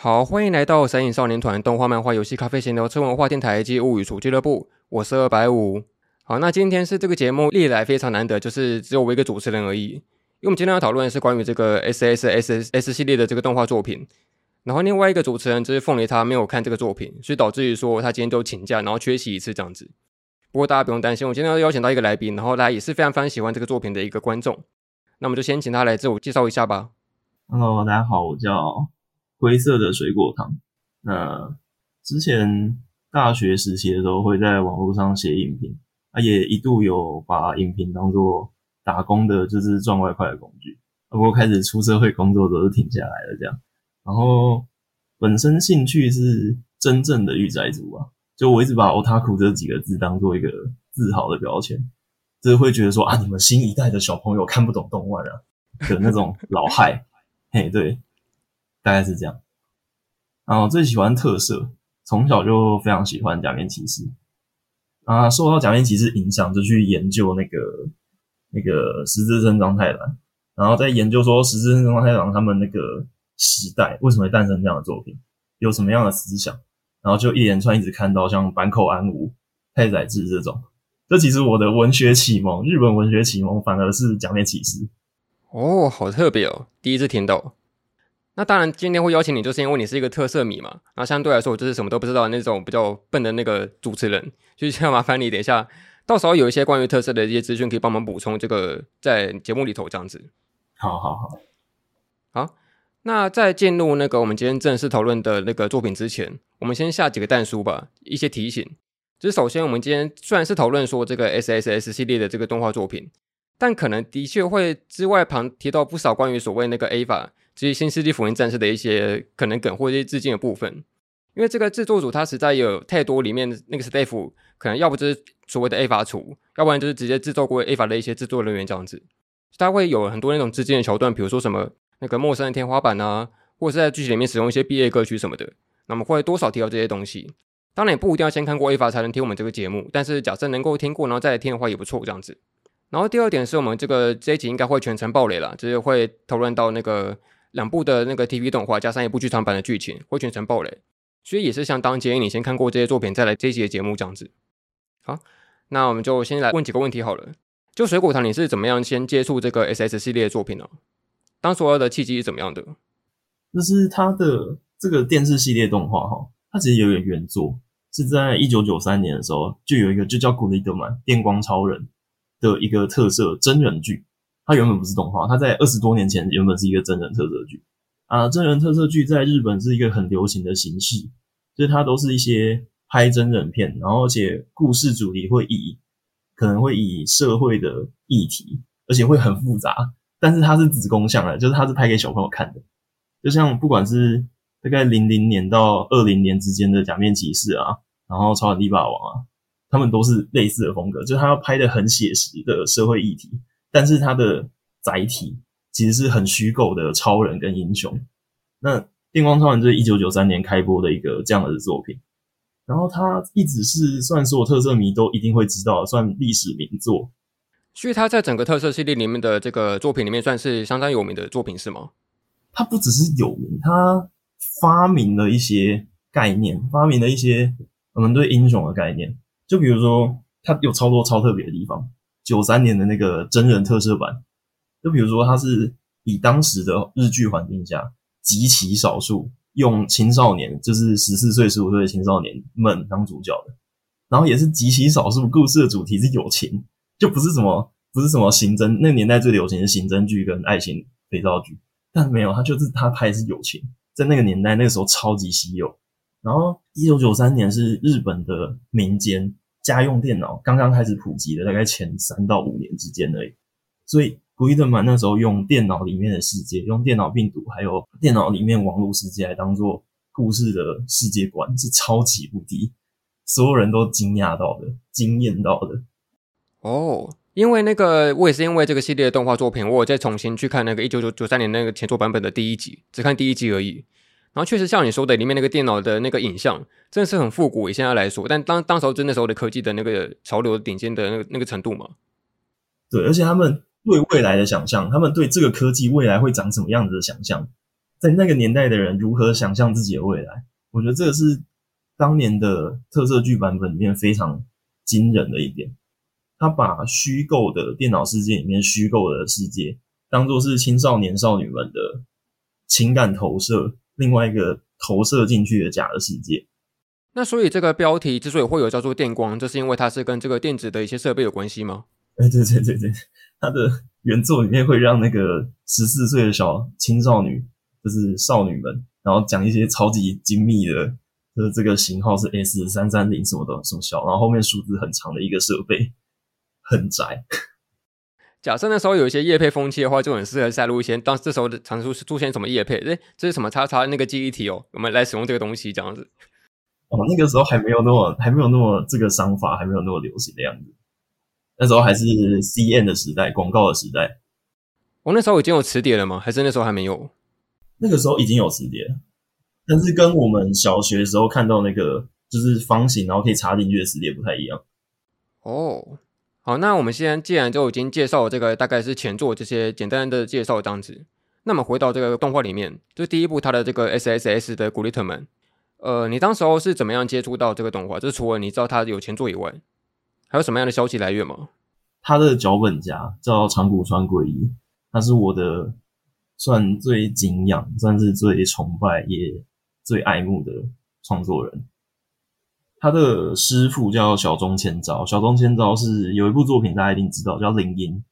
好，欢迎来到神隐少年团动画、漫画、游戏、咖啡闲聊、车文化电台及物语厨俱乐部。我是二百五。好，那今天是这个节目历来非常难得，就是只有我一个主持人而已。因为我们今天要讨论的是关于这个 S S S S S 系列的这个动画作品。然后另外一个主持人就是凤梨，他没有看这个作品，所以导致于说他今天就请假，然后缺席一次这样子。不过大家不用担心，我今天要邀请到一个来宾，然后他也是非常非常喜欢这个作品的一个观众。那我们就先请他来自我介绍一下吧。Hello，大家好，我叫灰色的水果糖。那之前大学时期的时候，会在网络上写影评，啊，也一度有把影评当做打工的，就是赚外快的工具。不过开始出社会工作，都是停下来了这样。然后本身兴趣是真正的御宅族啊，就我一直把 otaku 这几个字当做一个自豪的标签，就是会觉得说啊，你们新一代的小朋友看不懂动漫啊的那种老害，嘿，对，大概是这样。然后最喜欢特色，从小就非常喜欢假面骑士啊，受到假面骑士影响，就去研究那个那个十字绅章太郎，然后再研究说十字绅章太郎他们那个时代为什么会诞生这样的作品，有什么样的思想，然后就一连串一直看到像坂口安吾、太宰治这种，这其实我的文学启蒙，日本文学启蒙反而是假面骑士。哦，好特别哦，第一次听到。那当然，今天会邀请你，就是因为你是一个特色迷嘛。那相对来说，我就是什么都不知道的那种比较笨的那个主持人，就是要麻烦你等一下，到时候有一些关于特色的一些资讯，可以帮忙补充这个在节目里头这样子。好好好，好。那在进入那个我们今天正式讨论的那个作品之前，我们先下几个蛋书吧，一些提醒。就是首先，我们今天虽然是讨论说这个 S S S 系列的这个动画作品，但可能的确会之外旁提到不少关于所谓那个 EVA。这些新世纪福音战士的一些可能梗或者一些致敬的部分，因为这个制作组他实在有太多里面那个 staff，可能要不就是所谓的 A 法厨，要不然就是直接制作过 A 法的一些制作人员这样子，他会有很多那种致敬的桥段，比如说什么那个陌生的天花板啊，或者是在剧情里面使用一些毕业歌曲什么的，那么会多少提到这些东西。当然也不一定要先看过 A 法才能听我们这个节目，但是假设能够听过然后再来听的话也不错这样子。然后第二点是我们这个这一集应该会全程暴雷了，就是会讨论到那个。两部的那个 TV 动画加上一部剧场版的剧情会全程爆雷，所以也是相当建议你先看过这些作品再来这一集的节目这样子。好，那我们就先来问几个问题好了。就水果糖，你是怎么样先接触这个 SS 系列的作品呢？当时的契机是怎么样的？就是它的这个电视系列动画哈，它其实有一个原作是在一九九三年的时候就有一个就叫《古力德曼电光超人》的一个特色真人剧。它原本不是动画，它在二十多年前原本是一个真人特色剧啊。真人特色剧在日本是一个很流行的形式，就是它都是一些拍真人片，然后而且故事主题会以可能会以社会的议题，而且会很复杂，但是它是子宫向的，就是它是拍给小朋友看的。就像不管是大概零零年到二零年之间的假面骑士啊，然后超人力霸王啊，他们都是类似的风格，就是他要拍的很写实的社会议题。但是它的载体其实是很虚构的超人跟英雄。那《电光超人》就是一九九三年开播的一个这样的作品，然后它一直是算所有特色迷都一定会知道，算历史名作。所以它在整个特色系列里面的这个作品里面算是相当有名的作品，是吗？它不只是有名，它发明了一些概念，发明了一些我们对英雄的概念。就比如说，它有超多超特别的地方。九三年的那个真人特色版，就比如说，它是以当时的日剧环境下极其少数用青少年，就是十四岁、十五岁的青少年们当主角的，然后也是极其少数故事的主题是友情，就不是什么不是什么刑侦，那个年代最流行的刑侦剧跟爱情肥皂剧，但没有，他就是他拍的是友情，在那个年代那个时候超级稀有。然后一九九三年是日本的民间。家用电脑刚刚开始普及的，大概前三到五年之间而已。所以古伊德曼那时候用电脑里面的世界，用电脑病毒，还有电脑里面网络世界来当做故事的世界观，是超级无敌，所有人都惊讶到的，惊艳到的。哦，因为那个我也是因为这个系列的动画作品，我有再重新去看那个一九九九三年那个前作版本的第一集，只看第一集而已。然后确实像你说的，里面那个电脑的那个影像真的是很复古，以现在来说，但当当时候真的时候的科技的那个潮流顶尖的那个那个程度嘛。对，而且他们对未来的想象，他们对这个科技未来会长什么样子的想象，在那个年代的人如何想象自己的未来。我觉得这个是当年的特色剧版本里面非常惊人的一点。他把虚构的电脑世界里面虚构的世界，当做是青少年少女们的情感投射，另外一个投射进去的假的世界。那所以这个标题之所以会有叫做电光，就是因为它是跟这个电子的一些设备有关系吗？哎，对对对对，它的原作里面会让那个十四岁的小青少女，就是少女们，然后讲一些超级精密的，就是这个型号是 S 三三零什么的什么小，然后后面数字很长的一个设备。很宅。假设那时候有一些业配风气的话，就很适合塞入一些。当这时候的常出出现什么业配？哎，这是什么叉叉那个记忆体哦，我们来使用这个东西这样子。哦，那个时候还没有那么还没有那么这个商法还没有那么流行的样子。那时候还是 CN 的时代，广告的时代。我、哦、那时候已经有磁碟了吗？还是那时候还没有？那个时候已经有磁碟，但是跟我们小学的时候看到那个就是方形然后可以插进去的磁碟不太一样。哦。好，那我们现在既然就已经介绍这个大概是前作这些简单的介绍这样子，那么回到这个动画里面，就第一部它的这个 S S S 的古力特们，呃，你当时候是怎么样接触到这个动画？就是除了你知道它有前作以外，还有什么样的消息来源吗？他的脚本家叫长谷川圭一，他是我的算最敬仰、算是最崇拜也最爱慕的创作人。他的师傅叫小中千昭，小中千昭是有一部作品大家一定知道，叫《铃音》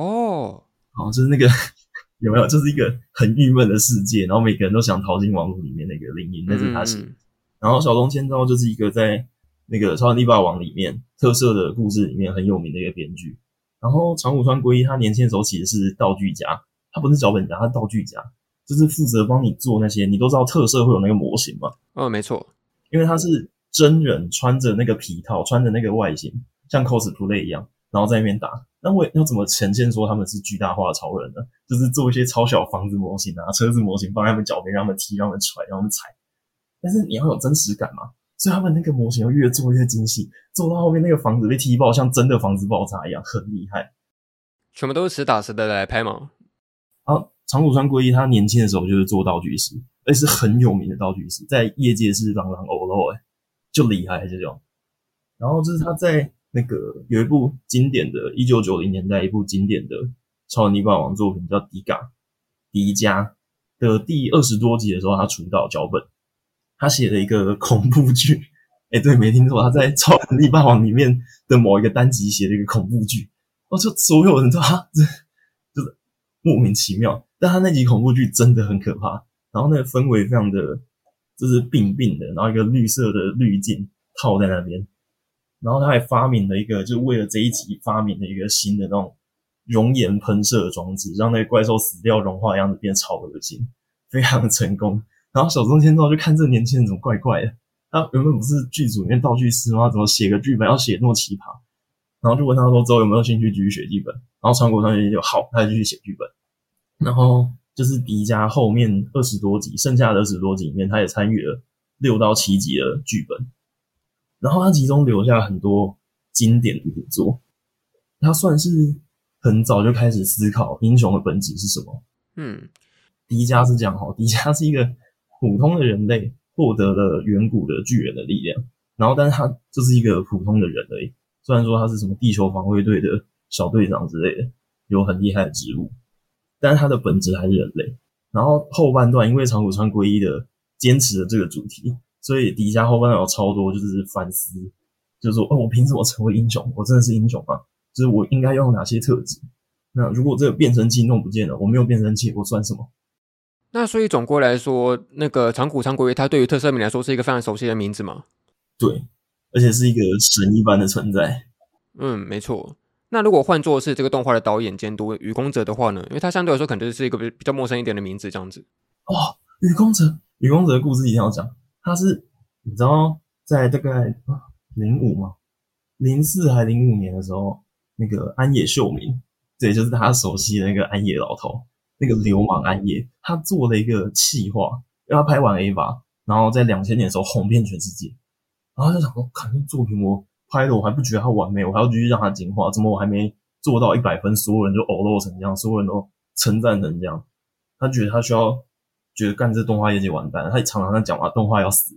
哦，哦，就是那个 有没有？就是一个很郁闷的世界，然后每个人都想逃进网络里面那个铃音，那是他写。嗯、然后小中千昭就是一个在那个《超人力霸王》里面特色的故事里面很有名的一个编剧。然后长谷川圭一他年轻的时候其实是道具家，他不是脚本家，他是道具家，就是负责帮你做那些。你都知道特色会有那个模型吗？哦，没错，因为他是。真人穿着那个皮套，穿着那个外形，像 cosplay 一样，然后在那边打。那我要怎么呈现说他们是巨大化的超人呢？就是做一些超小房子模型啊、车子模型放在他们脚边，让他们踢、让他们踹、让他们踩。但是你要有真实感嘛，所以他们那个模型要越做越精细，做到后面那个房子被踢爆，像真的房子爆炸一样，很厉害。全部都是实打实的来拍吗？啊，长谷川圭一他年轻的时候就是做道具师，而且是很有名的道具师，在业界是朗朗欧露诶。就厉害这种，然后就是他在那个有一部经典的，一九九零年代一部经典的超人力霸王作品叫《迪嘎》，迪迦的第二十多集的时候，他出道脚本，他写了一个恐怖剧，哎，对，没听错，他在超人力霸王里面的某一个单集写了一个恐怖剧，哦，就所有人都啊，这就是莫名其妙，但他那集恐怖剧真的很可怕，然后那个氛围非常的。就是病病的，然后一个绿色的滤镜套在那边，然后他还发明了一个，就是为了这一集发明了一个新的那种熔岩喷射装置，让那个怪兽死掉融化的样子变超恶心，非常的成功。然后小中千昭就看这个年轻人怎么怪怪的，他原本不是剧组里面道具师吗？怎么写个剧本要写那么奇葩？然后就问他说之后有没有兴趣继续写剧本？然后长谷川就好，他就继续写剧本，然后。就是迪迦后面二十多集，剩下的二十多集里面，他也参与了六到七集的剧本，然后他其中留下很多经典的名作。他算是很早就开始思考英雄的本质是什么。嗯，迪迦是这样哈，迪迦是一个普通的人类，获得了远古的巨人的力量，然后但是他就是一个普通的人而已。虽然说他是什么地球防卫队的小队长之类的，有很厉害的职务。但是它的本质还是人类。然后后半段，因为长谷川圭一的坚持的这个主题，所以底下后半段有超多就是反思，就是说，哦，我凭什么成为英雄？我真的是英雄吗？就是我应该用哪些特质？那如果这个变声器弄不见了，我没有变声器，我算什么？那所以总归来说，那个长谷川圭一，他对于特色迷来说是一个非常熟悉的名字嘛？对，而且是一个神一般的存在。嗯，没错。那如果换作是这个动画的导演监督雨宫泽的话呢？因为他相对来说可能就是一个比比较陌生一点的名字，这样子。哦，雨宫泽，雨宫泽的故事一定要讲。他是你知道，在大概零五吗？零四还零五年的时候，那个安野秀明，对，就是他熟悉的那个安野老头，那个流氓安野，他做了一个企划，让他拍完 AVA，然后在两千年的时候红遍全世界，然后就想说，看这作品我。拍的我还不觉得它完美，我还要继续让它进化。怎么我还没做到一百分，所有人就呕露成这样，所有人都称赞成这样？他觉得他需要觉得干这动画业界完蛋了。他常常在讲啊，动画要死，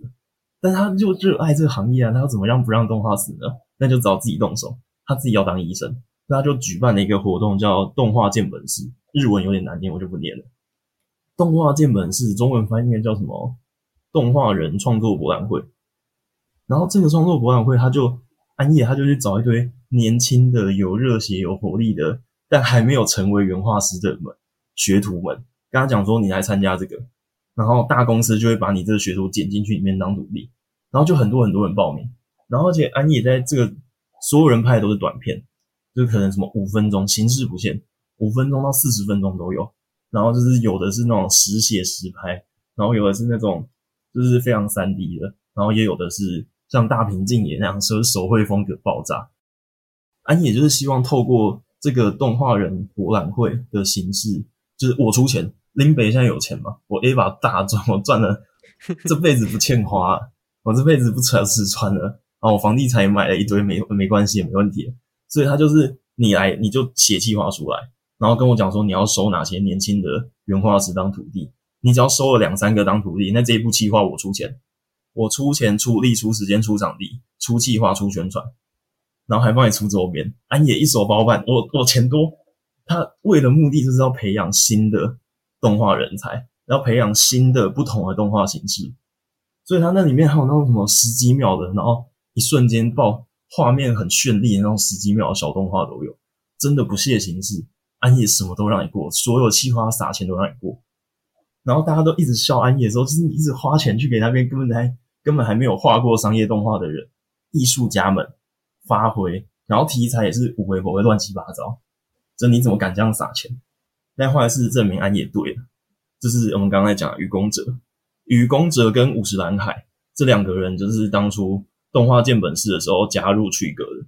但他就热爱这个行业啊，他要怎么样不让动画死呢？那就只好自己动手，他自己要当医生，那他就举办了一个活动，叫动画见本市，日文有点难念，我就不念了。动画见本市，中文翻译应该叫什么？动画人创作博览会。然后这个创作博览会，他就安野，他就去找一堆年轻的、有热血、有活力的，但还没有成为原画师的们学徒们，跟他讲说：“你来参加这个。”然后大公司就会把你这个学徒剪进去里面当徒弟，然后就很多很多人报名。然后而且安野在这个所有人拍的都是短片，就可能什么五分钟，形式不限，五分钟到四十分钟都有。然后就是有的是那种实写实拍，然后有的是那种就是非常三 D 的，然后也有的是像大平静也那样，说手绘风格爆炸。安野就是希望透过这个动画人博览会的形式，就是我出钱，林北现在有钱嘛，我 A 把大赚，我赚了 这辈子不欠花，我这辈子不愁吃穿了，然后我房地产也买了一堆，没没关系，也没问题。所以他就是你来，你就写计划出来。然后跟我讲说，你要收哪些年轻的原画师当徒弟？你只要收了两三个当徒弟，那这一步计划我出钱，我出钱出力出时间出场地出计划出宣传，然后还帮你出周边。安野一手包办，我我钱多。他为的目的就是要培养新的动画人才，要培养新的不同的动画形式。所以他那里面还有那种什么十几秒的，然后一瞬间爆画面很绚丽的那种十几秒的小动画都有，真的不屑形式。安野什么都让你过，所有企划撒钱都让你过，然后大家都一直笑安野的时候，就是你一直花钱去给那边根本还根本还没有画过商业动画的人，艺术家们发挥，然后题材也是无微不微乱七八糟，这你怎么敢这样撒钱？但后来事实证明安也对了，就是我们刚才讲的愚公者，愚公者跟五十岚海这两个人，就是当初动画见本市的时候加入躯壳的。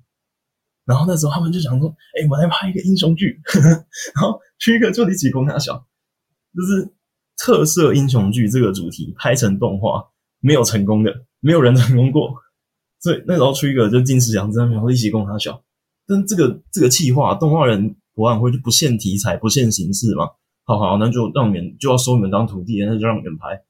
然后那时候他们就想说：“哎、我来拍一个英雄剧。”呵呵然后去一个就得起功大小，就是特色英雄剧这个主题拍成动画没有成功的，没有人成功过。所以那时候出一个就近视两真，然后一起供他笑。但这个这个企划动画人博览会就不限题材，不限形式嘛。好好，那就让你们就要收你们当徒弟，那就让你们拍。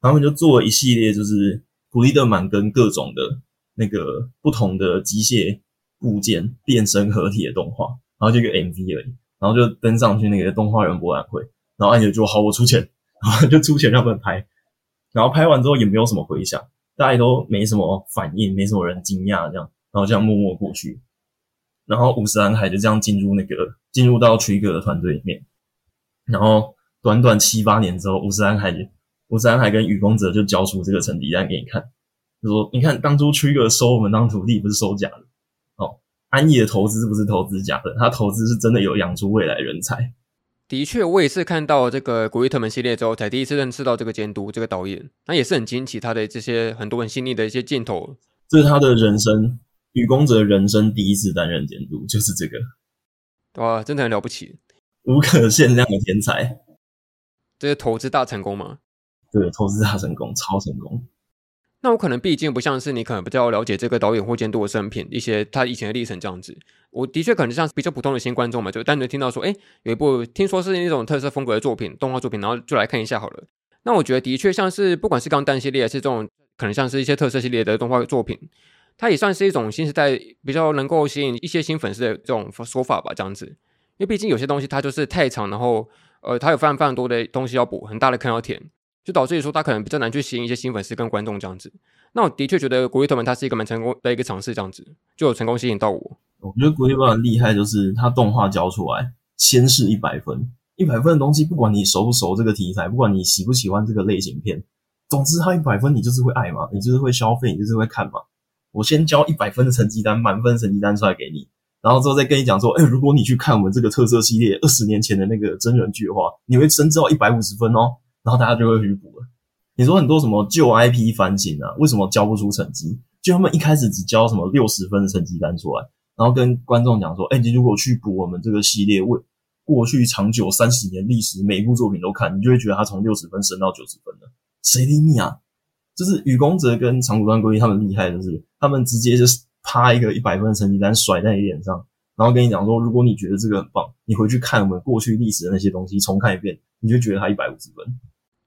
他们就做了一系列，就是古力德满跟各种的那个不同的机械。部件变身合体的动画，然后就一个 MV 而已，然后就登上去那个动画人博览会，然后安野就好，我出钱，然后就出钱让他们拍，然后拍完之后也没有什么回响，大家都没什么反应，没什么人惊讶这样，然后这样默默过去，然后五十岚海就这样进入那个进入到 Trigger 的团队里面，然后短短七八年之后，五十岚海五十岚海跟雨公泽就交出这个成绩单给你看，就说你看当初 Trigger 收我们当徒弟不是收假的哦。安逸的投资不是投资假的，他投资是真的有养出未来人才。的确，我也是看到这个古力特门系列之后，才第一次认识到这个监督这个导演，那也是很惊奇他的这些很多很细腻的一些镜头。这是他的人生，雨宫哲人生第一次担任监督，就是这个。哇，真的很了不起，无可限量的天才。这是投资大成功吗？对，投资大成功，超成功。那我可能毕竟不像是你，可能比较了解这个导演或监督的生平，一些他以前的历程这样子。我的确可能像是比较普通的新观众嘛，就单纯听到说，哎，有一部听说是那种特色风格的作品，动画作品，然后就来看一下好了。那我觉得的确像是不管是钢弹系列还是这种，可能像是一些特色系列的动画作品，它也算是一种新时代比较能够吸引一些新粉丝的这种说法吧，这样子。因为毕竟有些东西它就是太长，然后呃，它有非常非常多的东西要补，很大的坑要填。就导致于说，他可能比较难去吸引一些新粉丝跟观众这样子。那我的确觉得古力特门他是一个蛮成功的一个尝试，这样子就有成功吸引到我。我觉得古力特门很厉害，就是他动画交出来，先是一百分，一百分的东西，不管你熟不熟这个题材，不管你喜不喜欢这个类型片，总之他一百分，你就是会爱嘛，你就是会消费，你就是会看嘛。我先交一百分的成绩单，满分成绩单出来给你，然后之后再跟你讲说，哎、如果你去看我们这个特色系列二十年前的那个真人剧的话，你会升至到一百五十分哦。然后大家就会去补了。你说很多什么旧 IP 翻新啊，为什么交不出成绩？就他们一开始只交什么六十分的成绩单出来，然后跟观众讲说：“哎，你如果去补我们这个系列，为过去长久三十年历史，每一部作品都看，你就会觉得他从六十分升到九十分了。谁理你啊？就是雨宫哲跟长谷川圭一他们厉害的是，他们直接就是啪一个一百分的成绩单甩在你脸上，然后跟你讲说：如果你觉得这个很棒，你回去看我们过去历史的那些东西，重看一遍，你就觉得它一百五十分。”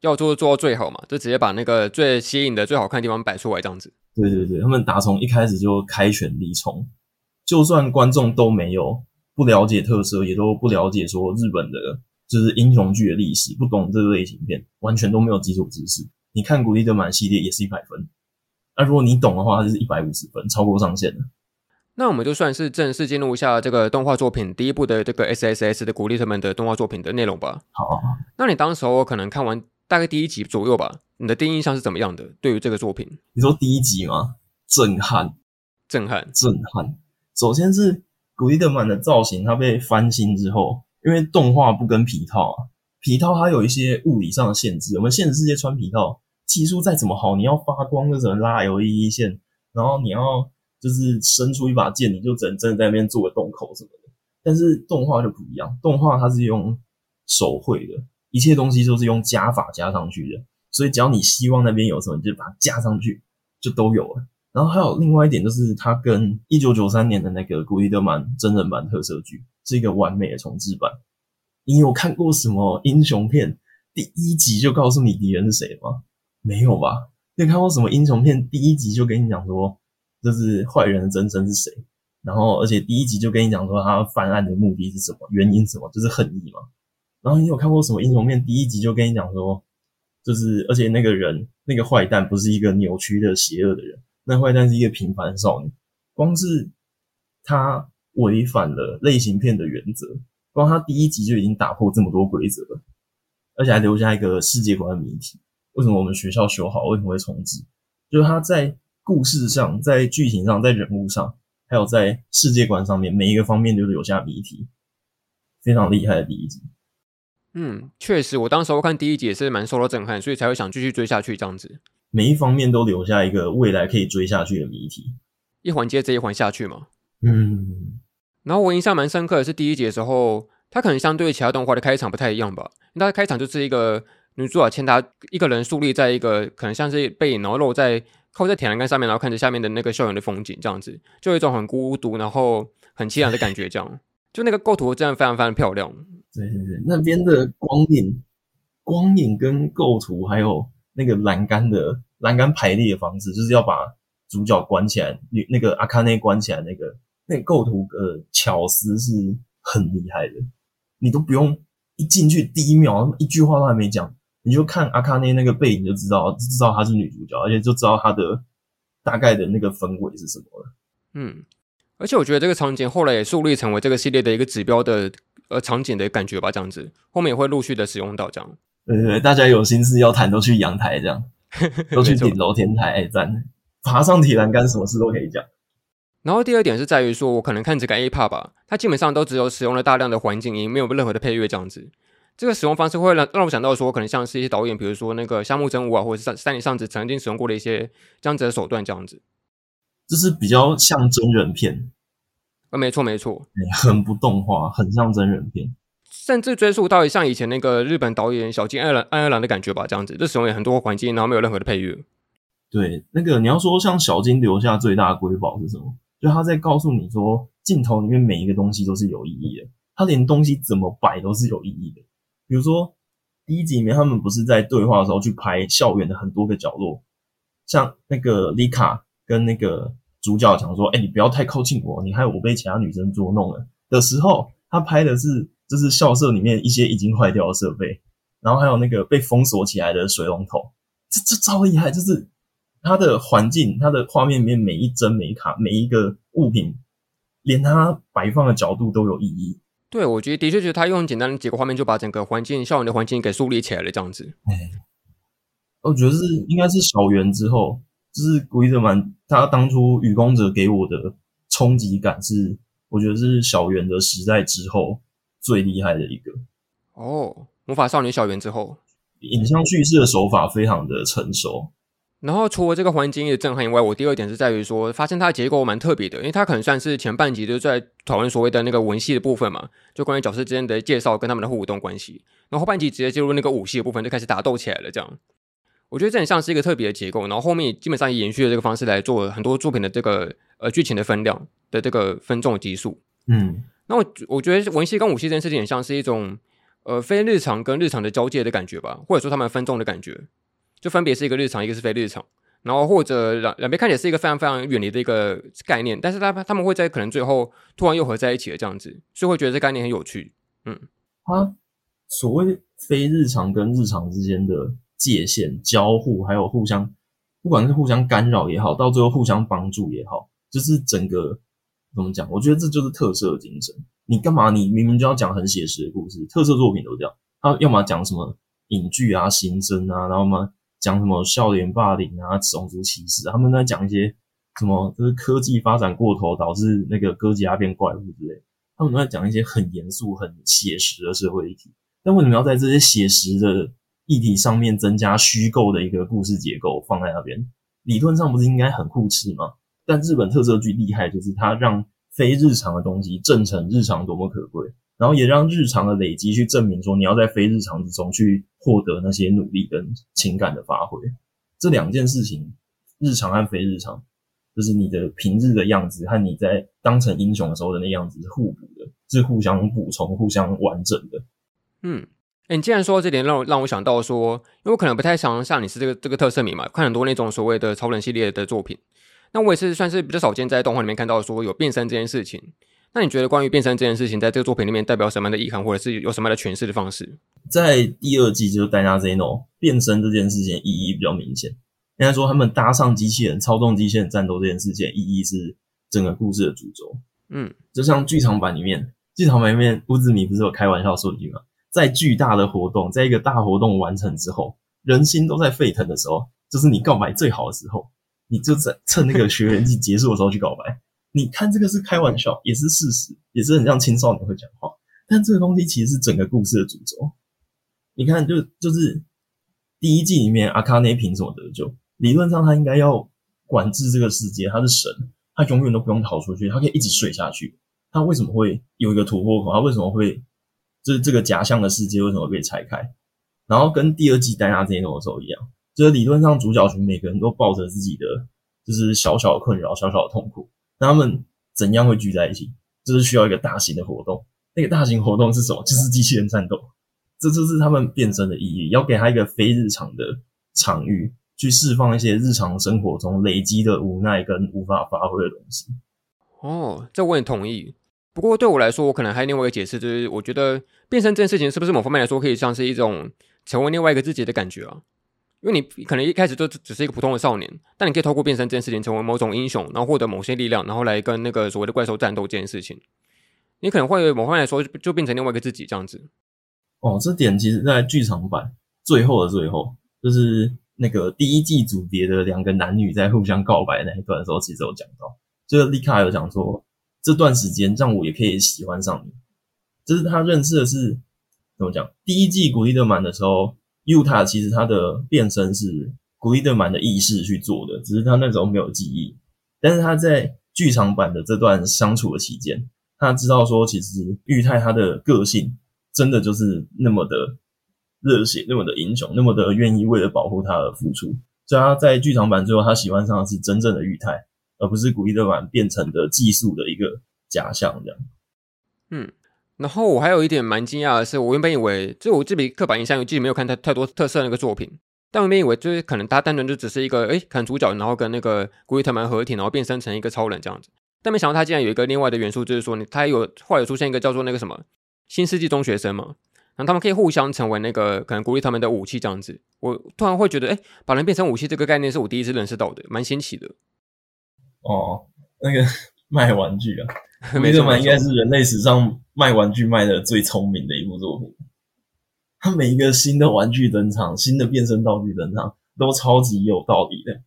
要做做到最好嘛，就直接把那个最吸引的、最好看的地方摆出来，这样子。对对对，他们打从一开始就开全力冲，就算观众都没有不了解特色，也都不了解说日本的就是英雄剧的历史，不懂这个类型片，完全都没有基础知识。你看古力德满系列也是一百分，那如果你懂的话，它就是一百五十分，超过上限了。那我们就算是正式进入一下这个动画作品第一部的这个 S S S 的古力特们的动画作品的内容吧。好啊，那你当时候可能看完大概第一集左右吧，你的第一印象是怎么样的？对于这个作品，你说第一集吗？震撼，震撼，震撼。首先是古力特曼的造型，它被翻新之后，因为动画不跟皮套啊，皮套它有一些物理上的限制。我们现实世界穿皮套，技术再怎么好，你要发光就只能拉 LED 线，然后你要。就是伸出一把剑，你就只能真的在那边做个洞口什么的。但是动画就不一样，动画它是用手绘的，一切东西都是用加法加上去的。所以只要你希望那边有什么，你就把它加上去，就都有了。然后还有另外一点，就是它跟一九九三年的那个古力德曼真人版特色剧是一个完美的重制版。你有看过什么英雄片第一集就告诉你敌人是谁吗？没有吧？你看过什么英雄片第一集就跟你讲说？就是坏人的真身是谁，然后而且第一集就跟你讲说他犯案的目的是什么，原因什么，就是恨意嘛。然后你有看过什么英雄片？第一集就跟你讲说，就是而且那个人那个坏蛋不是一个扭曲的邪恶的人，那坏蛋是一个平凡少女。光是他违反了类型片的原则，光他第一集就已经打破这么多规则了，而且还留下一个世界观的谜题：为什么我们学校修好为什么会重置？就是他在。故事上，在剧情上，在人物上，还有在世界观上面，每一个方面都留下谜题，非常厉害的第一集。嗯，确实，我当时候看第一集也是蛮受到震撼，所以才会想继续追下去这样子。每一方面都留下一个未来可以追下去的谜题，一环接着一环下去嘛。嗯，然后我印象蛮深刻的是第一集的时候，它可能相对于其他动画的开场不太一样吧，因为它的开场就是一个女主角牵她一个人树立在一个可能像是背影，然后露在。靠在铁栏杆上面，然后看着下面的那个校园的风景，这样子就有一种很孤独，然后很凄凉的感觉。这样，就那个构图真的非常非常漂亮。对对对，那边的光影、光影跟构图，还有那个栏杆的栏杆排列的方式，就是要把主角关起来，那个阿卡内关起来，那个那个构图的巧思是很厉害的。你都不用一进去第一秒，一句话都还没讲。你就看阿卡内那个背影就知道，知道她是女主角，而且就知道她的大概的那个氛围是什么了。嗯，而且我觉得这个场景后来也树立成为这个系列的一个指标的呃场景的感觉吧，这样子后面也会陆续的使用到这样。对对对，大家有心思要谈都去阳台这样，都去顶楼天台站，爬上铁栏杆，什么事都可以讲。然后第二点是在于说，我可能看这个 A part 吧，它基本上都只有使用了大量的环境音，没有任何的配乐这样子。这个使用方式会让让我想到说，可能像是一些导演，比如说那个夏目真吾啊，或者是三笠尚子曾经使用过的一些这样子的手段，这样子，就是比较像真人片。啊，没错没错，很不动画，很像真人片，甚至追溯到像以前那个日本导演小金爱尔兰爱尔兰的感觉吧，这样子，就使用了很多环境，然后没有任何的配乐。对，那个你要说像小金留下最大的瑰宝是什么？就他在告诉你说，镜头里面每一个东西都是有意义的，他连东西怎么摆都是有意义的。比如说，第一集里面他们不是在对话的时候去拍校园的很多个角落，像那个丽卡跟那个主角讲说：“哎、你不要太靠近我，你害我被其他女生捉弄了。”的时候，他拍的是就是校舍里面一些已经坏掉的设备，然后还有那个被封锁起来的水龙头，这这超厉害！就是它的环境、它的画面里面每一帧、每一卡、每一个物品，连它摆放的角度都有意义。对，我觉得的确觉得他用简单的几个画面就把整个环境、校园的环境给树立起来了，这样子。哎，我觉得是应该是小圆之后，就是古力德曼他当初雨宫者给我的冲击感是，我觉得是小圆的时代之后最厉害的一个。哦，魔法少女小圆之后，影像叙事的手法非常的成熟。然后除了这个环境的震撼以外，我第二点是在于说，发现它的结构蛮特别的，因为它可能算是前半集就在讨论所谓的那个文戏的部分嘛，就关于角色之间的介绍跟他们的互动关系。然后后半集直接进入那个武戏的部分，就开始打斗起来了。这样，我觉得这很像是一个特别的结构。然后后面基本上延续了这个方式来做很多作品的这个呃剧情的分量的这个分众的基数。嗯，那我我觉得文戏跟武戏这件事情很像是一种呃非日常跟日常的交界的感觉吧，或者说他们分众的感觉，就分别是一个日常，一个是非日常，然后或者两两边看起来是一个非常非常远离的一个概念，但是他他们会在可能最后突然又合在一起了这样子，所以会觉得这概念很有趣。嗯，他所谓非日常跟日常之间的界限交互，还有互相。不管是互相干扰也好，到最后互相帮助也好，就是整个怎么讲？我觉得这就是特色精神。你干嘛？你明明就要讲很写实的故事，特色作品都这样。他要么讲什么影剧啊、刑侦啊，然后嘛讲什么校园霸凌啊、种族歧视，他们在讲一些什么，就是科技发展过头导致那个哥吉拉变怪物之类。他们都在讲一些很严肃、很写实的社会议题。但为什么要在这些写实的议题上面增加虚构的一个故事结构放在那边，理论上不是应该很酷吃吗？但日本特色剧厉害，就是它让非日常的东西证成日常多么可贵，然后也让日常的累积去证明说你要在非日常之中去获得那些努力跟情感的发挥。这两件事情，日常和非日常，就是你的平日的样子和你在当成英雄的时候的那样子是互补的，是互相补充、互相完整的。嗯。哎，你既然说到这点，让我让我想到说，因为我可能不太常像你是这个这个特色迷嘛，看很多那种所谓的超人系列的作品。那我也是算是比较少见在动画里面看到说有变身这件事情。那你觉得关于变身这件事情，在这个作品里面代表什么样的意涵，或者是有什么样的诠释的方式？在第二季就是戴拿 Zeno 变身这件事情意义比较明显。应该说他们搭上机器人操纵机器人战斗这件事情意义是整个故事的主轴。嗯，就像剧场版里面，剧场版里面乌兹米不是有开玩笑说一句吗？在巨大的活动，在一个大活动完成之后，人心都在沸腾的时候，就是你告白最好的时候。你就在趁那个学员季结束的时候去告白。你看这个是开玩笑，也是事实，也是很像青少年会讲话。但这个东西其实是整个故事的主轴。你看就，就就是第一季里面，阿卡内凭什么得救？理论上他应该要管制这个世界，他是神，他永远都不用逃出去，他可以一直睡下去。他为什么会有一个突破口？他为什么会？就是这个假象的世界为什么会被拆开？然后跟第二季戴拿 Zeno 的时候一样，就是理论上主角群每个人都抱着自己的就是小小的困扰、小小的痛苦，他们怎样会聚在一起？就是需要一个大型的活动。那个大型活动是什么？就是机器人战斗。这就是他们变身的意义，要给他一个非日常的场域，去释放一些日常生活中累积的无奈跟无法发挥的东西。哦，这我也同意。不过对我来说，我可能还有另外一个解释，就是我觉得变身这件事情是不是某方面来说，可以像是一种成为另外一个自己的感觉啊？因为你可能一开始就只是一个普通的少年，但你可以透过变身这件事情成为某种英雄，然后获得某些力量，然后来跟那个所谓的怪兽战斗这件事情，你可能会某方面来说就变成另外一个自己这样子。哦，这点其实在剧场版最后的最后，就是那个第一季组别的两个男女在互相告白那一段的时候，其实有讲到，就是丽卡有讲说。这段时间让我也可以喜欢上你，就是他认识的是怎么讲？第一季古力德曼的时候，尤塔其实他的变身是古力德曼的意识去做的，只是他那时候没有记忆。但是他在剧场版的这段相处的期间，他知道说，其实裕太他的个性真的就是那么的热血，那么的英雄，那么的愿意为了保护他而付出。所以他在剧场版最后，他喜欢上的是真正的裕太。而不是古力德曼变成的技术的一个假象，这样。嗯，然后我还有一点蛮惊讶的是，我原本以为，就我这笔刻板印象，我自己没有看太太多特色那个作品，但我原本以为就是可能他单纯就只是一个，哎，可能主角然后跟那个古力特曼合体，然后变身成一个超人这样子。但没想到他竟然有一个另外的元素，就是说，他有后来有出现一个叫做那个什么新世纪中学生嘛，然后他们可以互相成为那个可能古力德曼的武器这样子。我突然会觉得，哎，把人变成武器这个概念是我第一次认识到的，蛮新奇的。哦，那个 卖玩具啊，古力德曼应该是人类史上卖玩具卖的最聪明的一部作品。他每一个新的玩具登场，新的变身道具登场，都超级有道理的。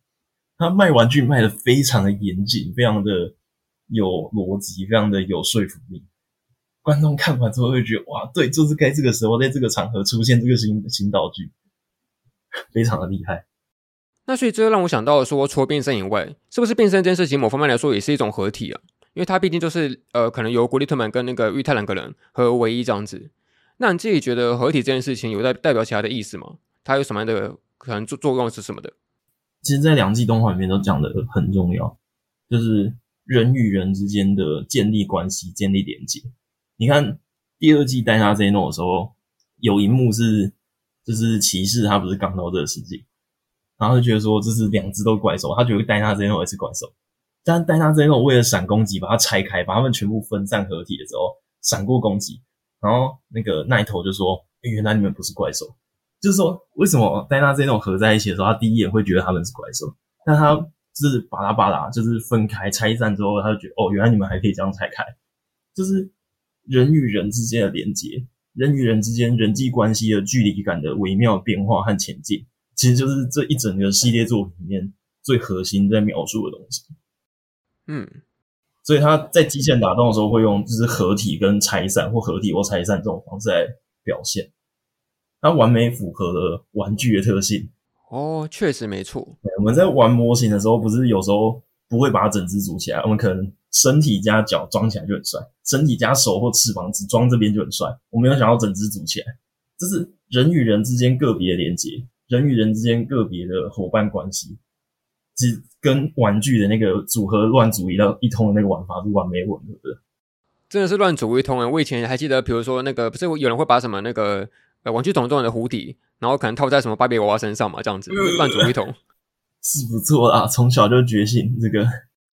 他卖玩具卖的非常的严谨，非常的有逻辑，非常的有说服力。观众看完之后会觉得，哇，对，就是该这个时候，在这个场合出现这个新新道具，非常的厉害。那所以这就让我想到了说，除了变身以外，是不是变身这件事情某方面来说也是一种合体啊？因为它毕竟就是呃，可能由古力特曼跟那个裕太两个人合而为一这样子。那你自己觉得合体这件事情有代代表其他的意思吗？它有什么样的可能作作用是什么的？其实，在两季动画里面都讲的很重要，就是人与人之间的建立关系、建立连接。你看第二季戴拿 Zeno 的时候，有一幕是，就是骑士他不是刚到这个世界，然后就觉得说这是两只都怪兽，他觉得戴纳这边也是怪兽，但戴纳这种为了闪攻击，把它拆开，把他们全部分散合体的时候，闪过攻击，然后那个奈头就说：“，原来你们不是怪兽。”就是说，为什么戴纳这种合在一起的时候，他第一眼会觉得他们是怪兽，但他就是巴拉巴拉，就是分开拆散之后，他就觉得哦，原来你们还可以这样拆开，就是人与人之间的连接，人与人之间人际关系的距离感的微妙变化和前进，其实就是这一整个系列作品里面最核心在描述的东西。嗯，所以他在机械打斗的时候会用就是合体跟拆散或合体或拆散这种方式来表现。它完美符合了玩具的特性哦，确实没错。我们在玩模型的时候，不是有时候不会把它整只组起来，我们可能身体加脚装起来就很帅，身体加手或翅膀只装这边就很帅。我没有想要整只组起来，这是人与人之间个别的连接，人与人之间个别的伙伴关系，只跟玩具的那个组合乱组一道一通的那个玩法是完美吻合的。真的是乱组一通啊！我以前还记得，比如说那个不是有人会把什么那个呃。玩具总动员的蝴蝶，然后可能套在什么芭比娃娃身上嘛，这样子乱组一通 是不错啦。从小就觉醒这个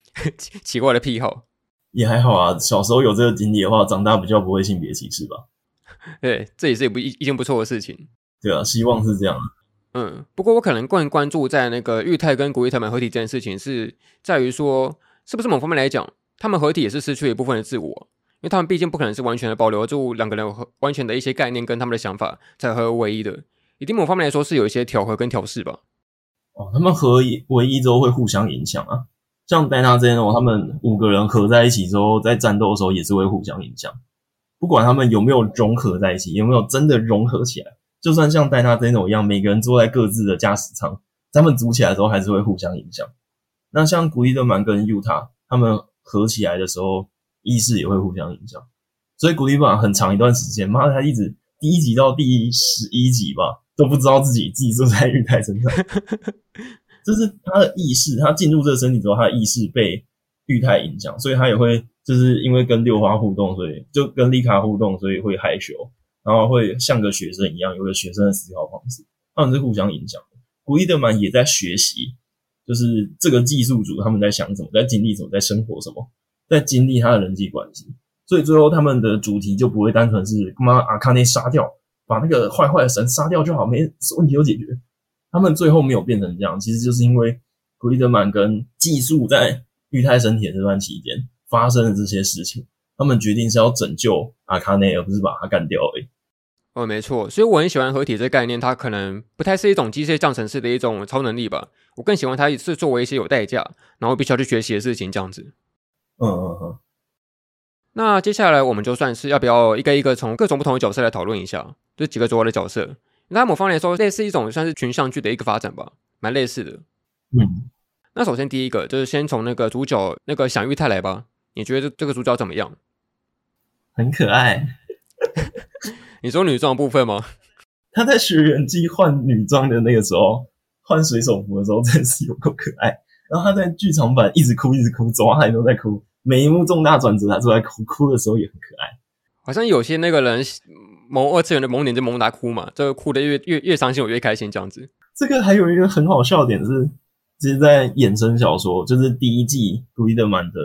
奇怪的癖好，也还好啊。小时候有这个经历的话，长大比较不会性别歧视吧？对，这也是一不一一件不错的事情。对啊，希望是这样。嗯，不过我可能更关注在那个玉泰跟古力特曼合体这件事情，是在于说，是不是某方面来讲，他们合体也是失去一部分的自我。因为他们毕竟不可能是完全的保留住两个人完全的一些概念跟他们的想法才合为一的，一定某方面来说是有一些调和跟调试吧。哦，他们合为一之后会互相影响啊，像戴纳这边哦，他们五个人合在一起之后，在战斗的时候也是会互相影响。不管他们有没有融合在一起，有没有真的融合起来，就算像戴纳这种一样，每个人坐在各自的驾驶舱，他们组起来的时候还是会互相影响。那像古力德曼跟尤塔他们合起来的时候。意识也会互相影响，所以古力曼很长一段时间，妈的，他一直第一集到第十一集吧，都不知道自己寄宿在玉泰身上。就是他的意识，他进入这个身体之后，他的意识被玉泰影响，所以他也会就是因为跟六花互动，所以就跟丽卡互动，所以会害羞，然后会像个学生一样，有个学生的思考方式，他们是互相影响的。古力德曼也在学习，就是这个技术组他们在想什么，在经历什么，在生活什么。在经历他的人际关系，所以最后他们的主题就不会单纯是妈阿卡内杀掉，把那个坏坏的神杀掉就好，没问题都解决。他们最后没有变成这样，其实就是因为古力德曼跟寄宿在育胎身体的这段期间发生了这些事情，他们决定是要拯救阿卡内，而不是把他干掉而已。哦，没错，所以我很喜欢合体这个概念，它可能不太是一种机械降神式的一种超能力吧，我更喜欢它是作为一些有代价，然后必须要去学习的事情这样子。嗯嗯嗯，那接下来我们就算是要不要一个一个从各种不同的角色来讨论一下，这几个主要的角色。那某方面来说，类似一种算是群像剧的一个发展吧，蛮类似的。嗯，那首先第一个就是先从那个主角那个响玉泰来吧，你觉得这个主角怎么样？很可爱。你说女装部分吗？他在学员机换女装的那个时候，换水手服的时候，真是有够可爱。然后他在剧场版一直哭，一直哭，走到哪里都在哭。每一幕重大转折，他都在哭，哭的时候也很可爱。好像有些那个人萌二次元的萌点就萌他哭嘛，这个哭的越越越伤心，我越开心这样子。这个还有一个很好笑的点是，其实，在衍生小说，就是第一季古力德曼的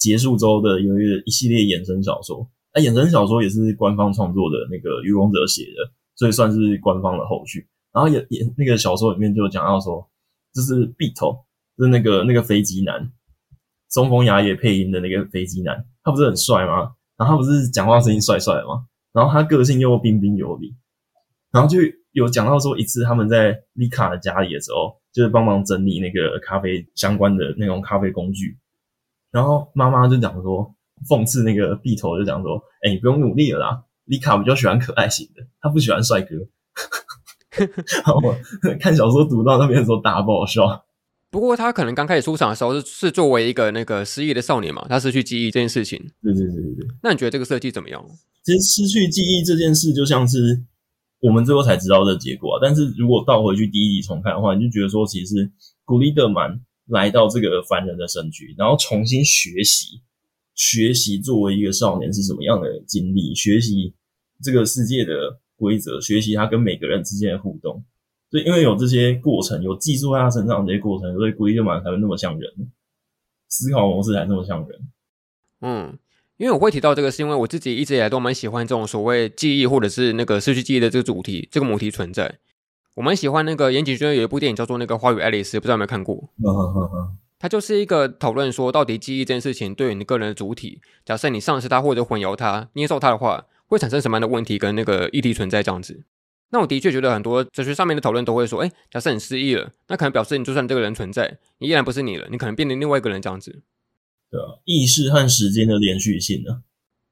结束之后的有一一系列衍生小说。那衍生小说也是官方创作的，那个愚公者写的，所以算是官方的后续。然后也也那个小说里面就讲到说，就是 Beat。是那个那个飞机男，松风雅也配音的那个飞机男，他不是很帅吗？然后他不是讲话声音帅帅的吗？然后他个性又彬彬有礼，然后就有讲到说一次他们在丽卡的家里的时候，就是帮忙整理那个咖啡相关的那种咖啡工具，然后妈妈就讲说，讽刺那个碧头就讲说，哎、欸，你不用努力了啦，丽卡比较喜欢可爱型的，她不喜欢帅哥。然后我看小说读到那边的时候大爆笑。不过他可能刚开始出场的时候是是作为一个那个失忆的少年嘛，他失去记忆这件事情。对对对对对。那你觉得这个设计怎么样？其实失去记忆这件事就像是我们最后才知道的结果啊。但是如果倒回去第一集重看的话，你就觉得说，其实古力德曼来到这个凡人的身躯，然后重新学习学习作为一个少年是什么样的经历，学习这个世界的规则，学习他跟每个人之间的互动。对因为有这些过程，有记述在他身上这些过程，所以古力特曼才会那么像人，思考模式才那么像人。嗯，因为我会提到这个，是因为我自己一直以来都蛮喜欢这种所谓记忆或者是那个失去记忆的这个主题，这个母题存在。我蛮喜欢那个岩井俊二有一部电影叫做《那个花与爱丽丝》，不知道有没有看过？它就是一个讨论说，到底记忆这件事情对于你个人的主体，假设你丧失它或者混淆它、捏造它的话，会产生什么样的问题跟那个议题存在这样子。那我的确觉得很多哲学上面的讨论都会说，哎，假设你失忆了，那可能表示你就算这个人存在，你依然不是你了，你可能变成另外一个人这样子。对啊，意识和时间的连续性呢？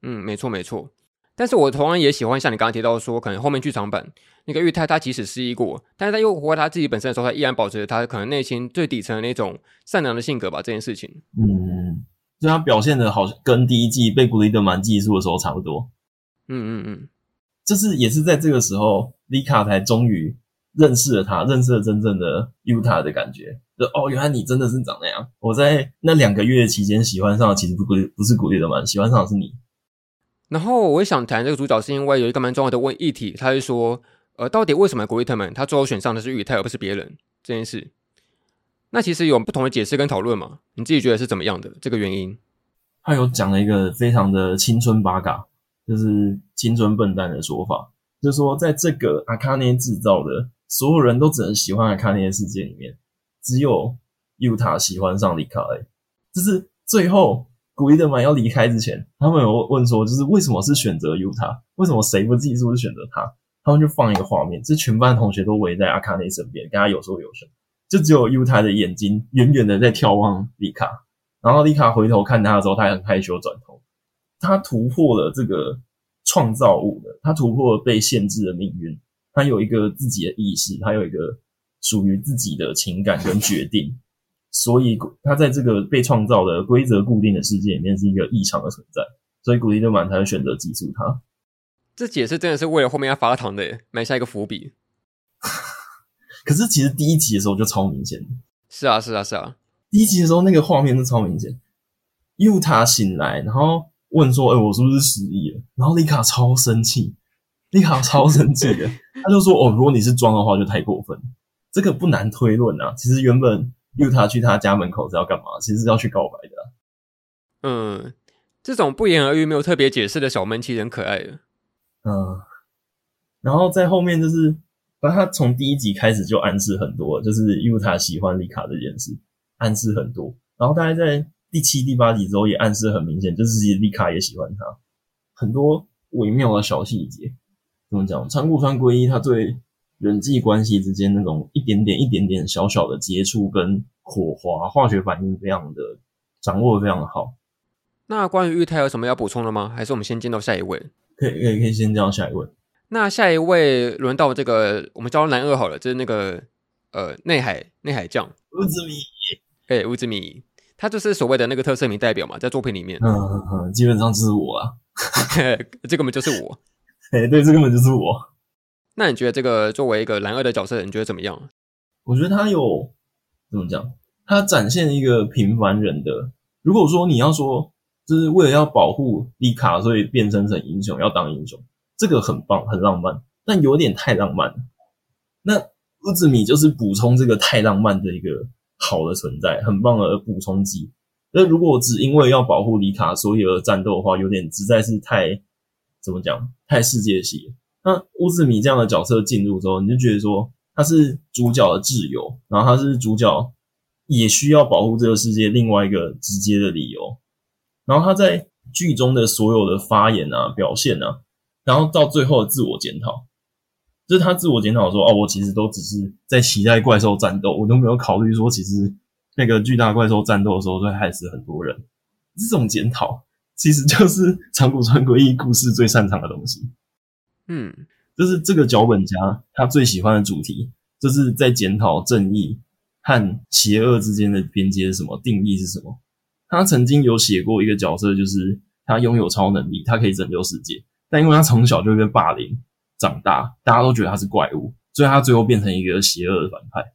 嗯，没错没错。但是我同样也喜欢像你刚刚提到说，可能后面剧场版那个玉太他即使失忆过，但是他又活在他自己本身的时候，他依然保持着他可能内心最底层的那种善良的性格吧。这件事情，嗯，就他表现的好像跟第一季被古力德曼技术的时候差不多。嗯嗯嗯，就是也是在这个时候，丽卡才终于认识了他，认识了真正的尤塔的感觉。就哦，原来你真的是长那样。我在那两个月期间喜欢上的其实不不是古力德曼，喜欢上的是你。然后我也想谈这个主角，是因为有一个蛮重要的问议题，他是说，呃，到底为什么古力特曼他最后选上的是玉太而不是别人这件事？那其实有不同的解释跟讨论嘛？你自己觉得是怎么样的这个原因？他有讲了一个非常的青春八嘎，就是青春笨蛋的说法，就是说，在这个阿卡涅制造的所有人都只能喜欢阿卡涅的世界里面，只有 Utah 喜欢上丽卡，就是最后。古伊德曼要离开之前，他们有问说，就是为什么是选择 Utah，？为什么谁不自己是不是选择他？他们就放一个画面，就是全班同学都围在阿卡内身边，跟他有说有笑，就只有尤塔的眼睛远远的在眺望丽卡，然后丽卡回头看他的时候，他很害羞转头。他突破了这个创造物的，他突破了被限制的命运，他有一个自己的意识，他有一个属于自己的情感跟决定。所以，他在这个被创造的规则固定的世界里面是一个异常的存在，所以古力特曼才会选择记住他。这解释真的是为了后面要发糖的耶，埋下一个伏笔。可是其实第一集的时候就超明显。是啊，是啊，是啊。第一集的时候那个画面就超明显。尤塔醒来，然后问说：“哎、欸，我是不是失忆了？”然后丽卡超生气，丽卡超生气的，他就说：“哦，如果你是装的话，就太过分。”这个不难推论啊，其实原本。因为他去他家门口是要干嘛？其实是要去告白的啊。嗯，这种不言而喻、没有特别解释的小闷，其实很可爱的。嗯，然后在后面就是，反正他从第一集开始就暗示很多，就是因为他喜欢丽卡这件事，暗示很多。然后大概在第七、第八集之后也暗示很明显，就是其实丽卡也喜欢他，很多微妙的小细节。怎么讲？长谷川圭一他对。人际关系之间那种一点点、一点点小小的接触跟火花、化学反应，非常的掌握的非常的好。那关于玉太有什么要补充的吗？还是我们先进到下一位？可以，可以，可以先这样下一位。那下一位轮到这个，我们叫男二好了，就是那个呃内海内海将乌兹米。哎，乌兹米，他就是所谓的那个特色名代表嘛，在作品里面，嗯嗯嗯，基本上就是我啊，这根本就是我。哎，对，这根本就是我。那你觉得这个作为一个男二的角色，你觉得怎么样？我觉得他有怎么讲？他展现一个平凡人的。如果说你要说，就是为了要保护丽卡，所以变身成英雄，要当英雄，这个很棒，很浪漫，但有点太浪漫了。那乌兹米就是补充这个太浪漫的一个好的存在，很棒的补充剂。那如果只因为要保护丽卡，所以而战斗的话，有点实在是太怎么讲？太世界系。那乌兹米这样的角色进入之后，你就觉得说他是主角的挚友，然后他是主角也需要保护这个世界另外一个直接的理由。然后他在剧中的所有的发言啊、表现啊，然后到最后的自我检讨，就是他自我检讨说：“哦，我其实都只是在期待怪兽战斗，我都没有考虑说，其实那个巨大怪兽战斗的时候会害死很多人。”这种检讨其实就是长谷川圭一故事最擅长的东西。嗯，就是这个脚本家他最喜欢的主题，就是在检讨正义和邪恶之间的边界是什么，定义是什么。他曾经有写过一个角色，就是他拥有超能力，他可以拯救世界，但因为他从小就被霸凌长大，大家都觉得他是怪物，所以他最后变成一个邪恶的反派。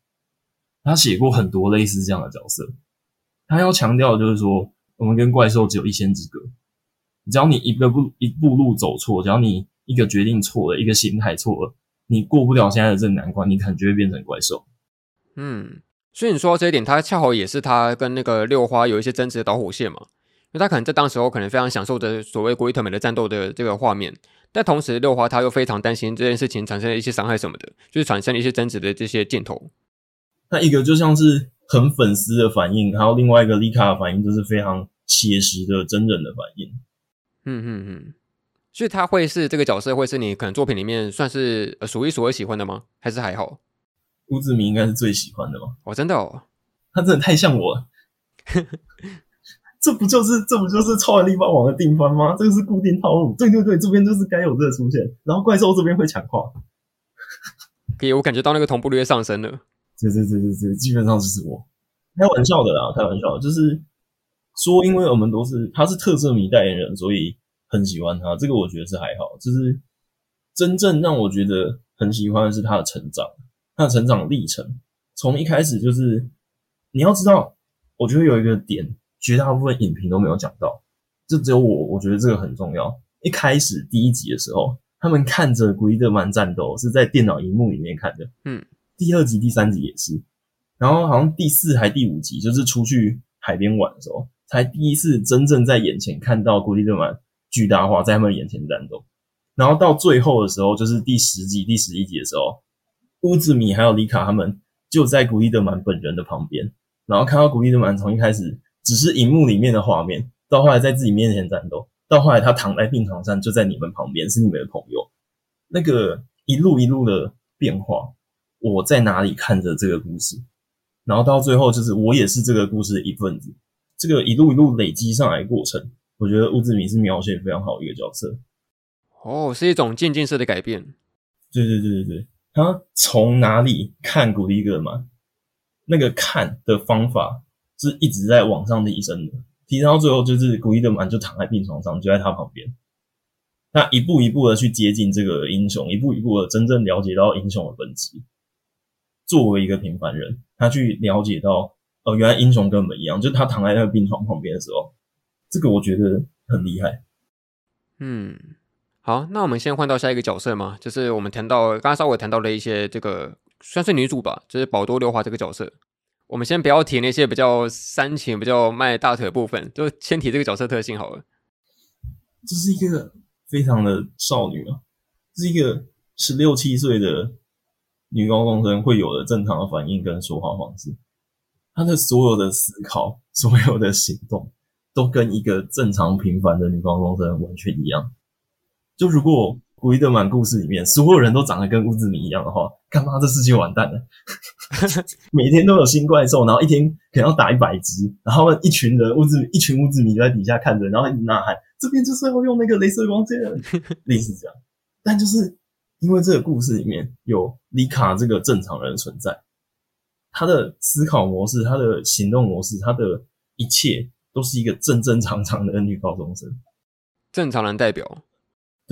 他写过很多类似这样的角色，他要强调的就是说，我们跟怪兽只有一线之隔，只要你一个步一步路走错，只要你一个决定错了，一个心态错了，你过不了现在的这个难关，你可能就会变成怪兽。嗯，所以你说到这一点，他恰好也是他跟那个六花有一些争执的导火线嘛。因为他可能在当时候可能非常享受着所谓古里特美的战斗的这个画面，但同时六花他又非常担心这件事情产生了一些伤害什么的，就是产生了一些争执的这些镜头。那一个就像是很粉丝的反应，还有另外一个丽卡的反应，就是非常写实的真人的反应。嗯嗯嗯，所以他会是这个角色，会是你可能作品里面算是数一数二喜欢的吗？还是还好？乌兹米应该是最喜欢的吧？哦，真的哦，他真的太像我了。这不就是这不就是超人力霸王的定番吗？这个是固定套路。对对对，这边就是该有这个出现，然后怪兽这边会强化。可以，我感觉到那个同步率上升了。对对对对对，基本上就是我。开玩笑的啦，开玩笑，就是说，因为我们都是他是特色迷代言人，所以很喜欢他。这个我觉得是还好。就是真正让我觉得很喜欢的是他的成长，他的成长历程，从一开始就是你要知道，我觉得有一个点。绝大部分影评都没有讲到，就只有我，我觉得这个很重要。一开始第一集的时候，他们看着古伊德曼战斗是在电脑荧幕里面看的，嗯，第二集、第三集也是，然后好像第四还第五集，就是出去海边玩的时候，才第一次真正在眼前看到古伊德曼巨大化在他们眼前战斗。然后到最后的时候，就是第十集、第十一集的时候，乌兹米还有丽卡他们就在古伊德曼本人的旁边，然后看到古伊德曼从一开始。只是荧幕里面的画面，到后来在自己面前战斗，到后来他躺在病床上，就在你们旁边，是你们的朋友。那个一路一路的变化，我在哪里看着这个故事，然后到最后就是我也是这个故事的一份子。这个一路一路累积上来的过程，我觉得乌兹米是描写非常好的一个角色。哦，是一种渐进式的改变。对对对对对，他从哪里看古力格曼，那个看的方法。是一直在往上提升的，提升到最后就是古伊德曼就躺在病床上，就在他旁边，他一步一步的去接近这个英雄，一步一步的真正了解到英雄的本质。作为一个平凡人，他去了解到，哦，原来英雄跟我们一样，就是他躺在那个病床旁边的时候，这个我觉得很厉害。嗯，好，那我们先换到下一个角色嘛，就是我们谈到刚刚稍微谈到了一些这个算是女主吧，就是宝多六花这个角色。我们先不要提那些比较煽情、比较卖大腿的部分，就先提这个角色特性好了。这是一个非常的少女啊，是一个十六七岁的女高中生会有的正常的反应跟说话方式。她的所有的思考、所有的行动，都跟一个正常平凡的女高中生完全一样。就如果。古伊德曼故事里面，所有人都长得跟乌兹米一样的话，干嘛这世界完蛋了？每天都有新怪兽，然后一天可能要打一百只，然后一群人乌兹一群乌兹米在底下看着，然后一直呐喊：“这边就是要用那个镭射光剑。”类似这样。但就是因为这个故事里面有丽卡这个正常人存在，他的思考模式、他的行动模式、他的一切都是一个正正常常的女高中生，正常人代表。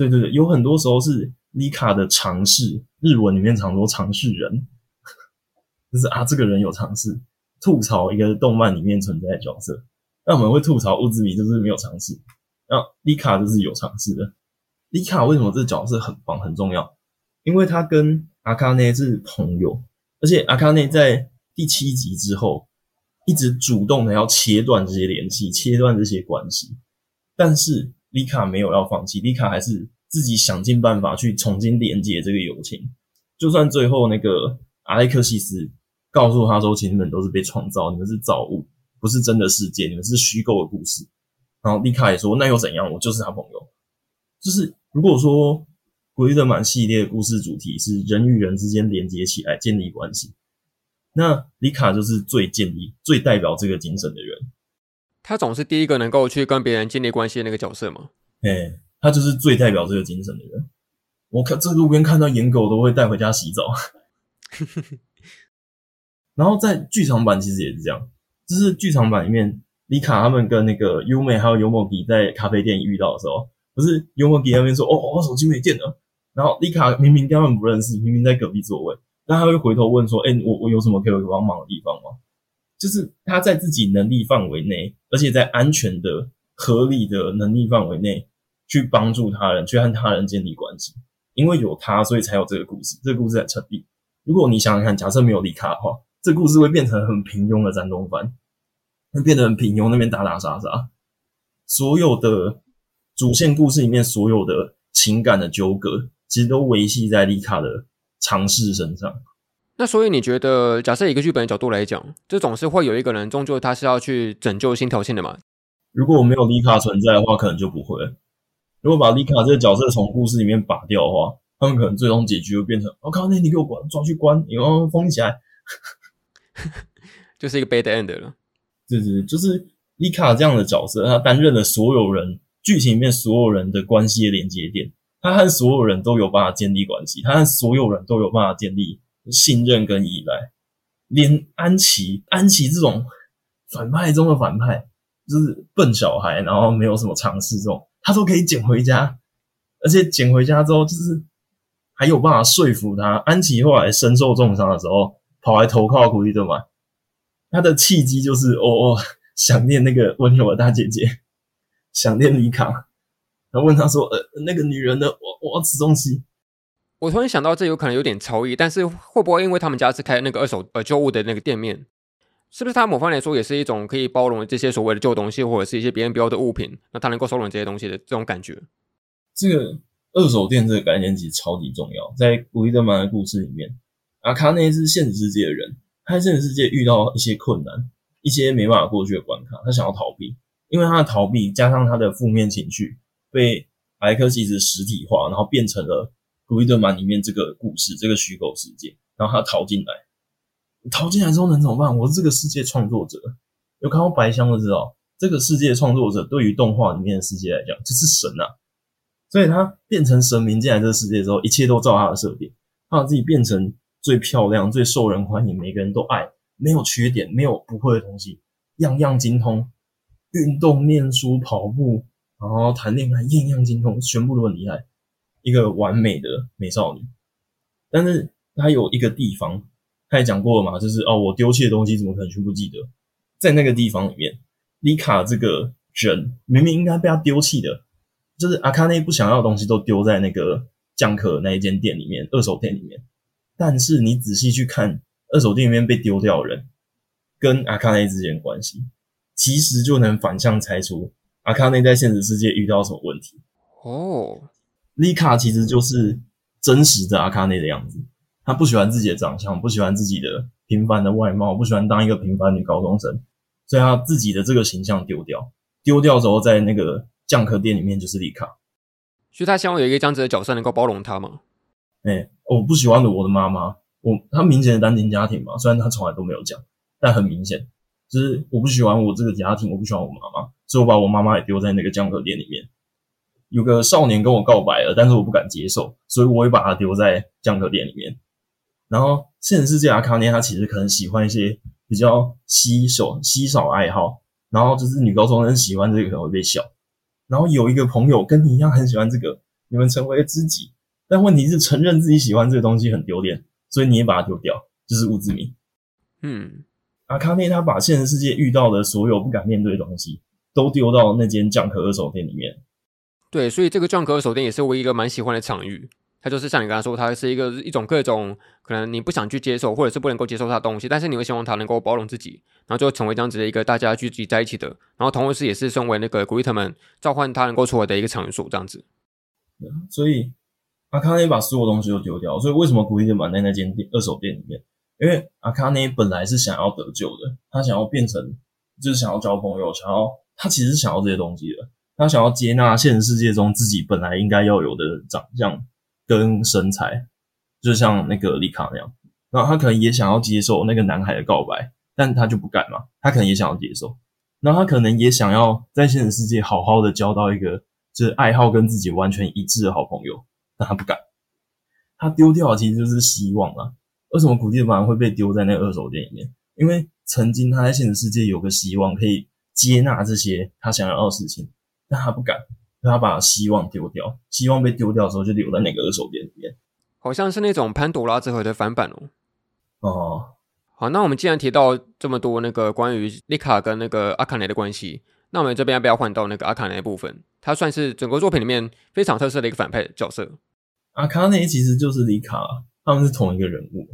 对对对，有很多时候是丽卡的常识，日文里面常说常识人，就是啊，这个人有常识，吐槽一个动漫里面存在的角色。那我们会吐槽乌兹米就是没有常识，那丽卡就是有常识的。丽卡为什么这个角色很棒很重要？因为他跟阿卡内是朋友，而且阿卡内在第七集之后一直主动的要切断这些联系，切断这些关系，但是。丽卡没有要放弃，丽卡还是自己想尽办法去重新连接这个友情。就算最后那个阿莱克西斯告诉他说，其实你们都是被创造，你们是造物，不是真的世界，你们是虚构的故事。然后丽卡也说，那又怎样？我就是他朋友。就是如果说古伊德曼系列故事主题是人与人之间连接起来建立关系，那丽卡就是最建立、最代表这个精神的人。他总是第一个能够去跟别人建立关系的那个角色嘛？哎，他就是最代表这个精神的人。我看这路边看到野狗都会带回家洗澡。然后在剧场版其实也是这样，就是剧场版里面，李卡他们跟那个优美还有尤莫吉在咖啡店遇到的时候，不是尤莫吉那边说：“哦，我手机没电了。”然后丽卡明明跟他们不认识，明明在隔壁座位，但他会回头问说：“哎，我我有什么可以帮忙的地方吗？”就是他在自己能力范围内，而且在安全的、合理的能力范围内，去帮助他人，去和他人建立关系。因为有他，所以才有这个故事，这个故事才成立。如果你想想看，假设没有丽卡的话，这故事会变成很平庸的战斗番，会变得很平庸，那边打打杀杀，所有的主线故事里面所有的情感的纠葛，其实都维系在丽卡的尝试身上。那所以你觉得，假设一个剧本的角度来讲，这总是会有一个人，终究他是要去拯救新条线的嘛？如果我没有丽卡存在的话，可能就不会。如果把丽卡这个角色从故事里面拔掉的话，他们可能最终结局会变成：我、哦、靠，那你给我关，抓去关，你给我封起来，就是一个 bad end 了。对对对，就是丽卡这样的角色，他担任了所有人剧情里面所有人的关系的连接点，他和所有人都有办法建立关系，他和所有人都有办法建立信任跟依赖，连安琪，安琪这种反派中的反派，就是笨小孩，然后没有什么尝试这种，他都可以捡回家，而且捡回家之后，就是还有办法说服他。安琪后来身受重伤的时候，跑来投靠古力德嘛，他的契机就是哦哦，想念那个温柔的大姐姐，想念丽卡，然后问他说：“呃，那个女人呢？我我要吃东西。”我突然想到，这有可能有点超意，但是会不会因为他们家是开那个二手呃旧物的那个店面，是不是他某方来说也是一种可以包容这些所谓的旧东西，或者是一些别人不要的物品，那他能够收容这些东西的这种感觉？这个二手店这个概念其实超级重要，在古力德曼的故事里面，阿卡内是现实世界的人，他在现实世界遇到一些困难，一些没办法过去的关卡，他想要逃避，因为他的逃避加上他的负面情绪被艾克西斯实体化，然后变成了。古力德曼里面这个故事，这个虚构世界，然后他逃进来，逃进来之后能怎么办？我是这个世界创作者，有看过白箱的知道，这个世界创作者对于动画里面的世界来讲就是神啊，所以他变成神明进来这个世界之后，一切都照他的设定，他把自己变成最漂亮、最受人欢迎、每个人都爱，没有缺点、没有不会的东西，样样精通，运动、念书、跑步，然后谈恋爱，样样精通，全部都很厉害。一个完美的美少女，但是她有一个地方，她也讲过了嘛，就是哦，我丢弃的东西怎么可能全部记得？在那个地方里面，丽卡这个人明明应该被她丢弃的，就是阿卡内不想要的东西都丢在那个酱壳那一间店里面，二手店里面。但是你仔细去看二手店里面被丢掉的人跟阿卡内之间的关系，其实就能反向猜出阿卡内在现实世界遇到什么问题哦。丽卡其实就是真实的阿卡内的样子，她不喜欢自己的长相，不喜欢自己的平凡的外貌，不喜欢当一个平凡女高中生，所以她自己的这个形象丢掉，丢掉之后，在那个酱壳店里面就是丽卡，所以她希望有一个这样子的角色能够包容她吗？哎、欸，我不喜欢的我的妈妈，我她明显的单亲家庭嘛，虽然她从来都没有讲，但很明显。就是我不喜欢我这个家庭，我不喜欢我妈妈，所以我把我妈妈也丢在那个酱壳店里面。有个少年跟我告白了，但是我不敢接受，所以我也把他丢在酱壳店里面。然后现实世界阿卡涅他其实可能喜欢一些比较稀少稀少爱好，然后就是女高中生喜欢这个可能会被笑。然后有一个朋友跟你一样很喜欢这个，你们成为了知己。但问题是承认自己喜欢这个东西很丢脸，所以你也把它丢掉，就是乌兹米。嗯，阿卡内他把现实世界遇到的所有不敢面对的东西都丢到那间酱壳二手店里面。对，所以这个撞壳二手店也是我一个蛮喜欢的场域。它就是像你刚才说，它是一个一种各种可能你不想去接受，或者是不能够接受它的东西，但是你会希望它能够包容自己，然后就成为这样子的一个大家聚集在一起的，然后同时也是身为那个古力特们召唤他能够出来的一个场所，这样子。所以阿卡内把所有东西都丢掉，所以为什么古力特们在那间二手店里面？因为阿卡内本来是想要得救的，他想要变成，就是想要交朋友，想要他其实是想要这些东西的。他想要接纳现实世界中自己本来应该要有的长相跟身材，就像那个丽卡那样。然后他可能也想要接受那个男孩的告白，但他就不敢嘛。他可能也想要接受，然后他可能也想要在现实世界好好的交到一个就是爱好跟自己完全一致的好朋友，但他不敢。他丢掉的其实就是希望啊。为什么古力德曼会被丢在那个二手店里面？因为曾经他在现实世界有个希望可以接纳这些他想要的事情。但他不敢，他把希望丢掉，希望被丢掉的时候就留在那个二手店里面，好像是那种潘朵拉这回的翻版哦。哦，好，那我们既然提到这么多那个关于丽卡跟那个阿卡内的关系，那我们这边要不要换到那个阿卡内的部分？他算是整个作品里面非常特色的一个反派角色。阿卡内其实就是里卡，他们是同一个人物，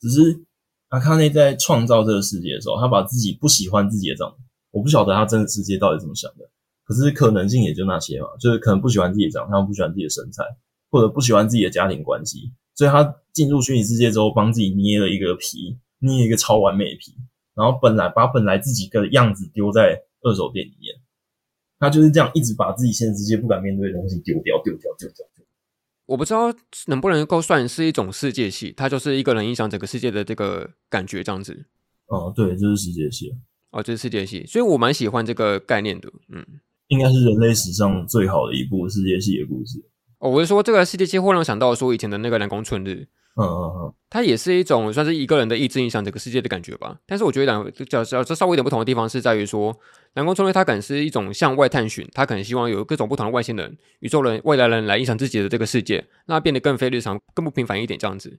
只是阿卡内在创造这个世界的时候，他把自己不喜欢自己的长，我不晓得他真的世界到底怎么想的，可是可能性也就那些嘛，就是可能不喜欢自己的长相，不喜欢自己的身材，或者不喜欢自己的家庭关系，所以他进入虚拟世界之后，帮自己捏了一个皮，捏一个超完美的皮，然后本来把本来自己的样子丢在二手店里面。他就是这样一直把自己现实世界不敢面对的东西丢掉、丢掉、丢掉。我不知道能不能够算是一种世界系，它就是一个人影响整个世界的这个感觉，这样子。哦，对，就是世界系。哦，就是世界系，所以我蛮喜欢这个概念的。嗯，应该是人类史上最好的一部世界系的故事。哦，我是说这个世界系会让我想到说以前的那个《南宫春日》。嗯嗯嗯，它也是一种算是一个人的意志影响整个世界的感觉吧。但是我觉得两个角色这稍微有点不同的地方是在于说，南宫春日他可能是一种向外探寻，他可能希望有各种不同的外星人、宇宙人、未来人来影响自己的这个世界，让它变得更非日常、更不平凡一点这样子。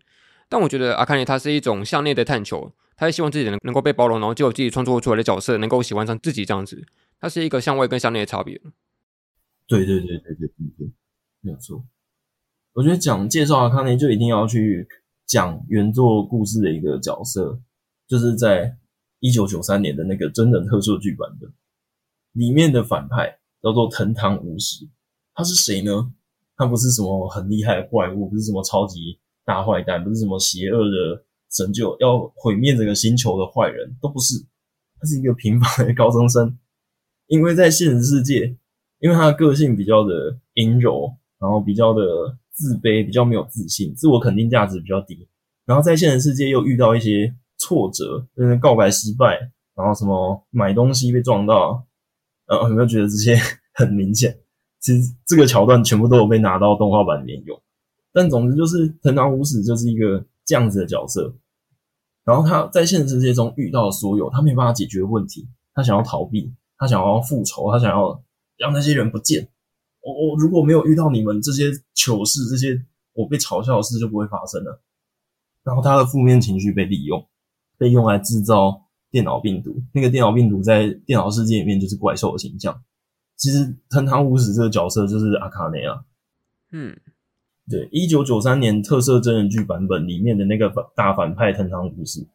但我觉得阿卡尼他是一种向内的探求，他是希望自己能能够被包容，然后就有自己创作出来的角色能够喜欢上自己这样子。它是一个向外跟向内的差别。对对对对对对，没有错。我觉得讲介绍阿卡内就一定要去讲原作故事的一个角色，就是在一九九三年的那个真人特摄剧版本里面的反派叫做藤堂武史。他是谁呢？他不是什么很厉害的怪物，不是什么超级大坏蛋，不是什么邪恶的拯救要毁灭这个星球的坏人，都不是。他是一个平凡的高中生，因为在现实世界，因为他的个性比较的阴柔，然后比较的。自卑，比较没有自信，自我肯定价值比较低，然后在现实世界又遇到一些挫折，就是告白失败，然后什么买东西被撞到，呃，有没有觉得这些 很明显？其实这个桥段全部都有被拿到动画版里面用。但总之就是藤堂武史就是一个这样子的角色，然后他在现实世界中遇到所有他没办法解决的问题，他想要逃避，他想要复仇，他想要让那些人不见。我我如果没有遇到你们这些糗事，这些我被嘲笑的事就不会发生了。然后他的负面情绪被利用，被用来制造电脑病毒。那个电脑病毒在电脑世界里面就是怪兽的形象。其实藤堂武史这个角色就是阿卡内啊。嗯，对，一九九三年特色真人剧版本里面的那个反大反派藤堂武史，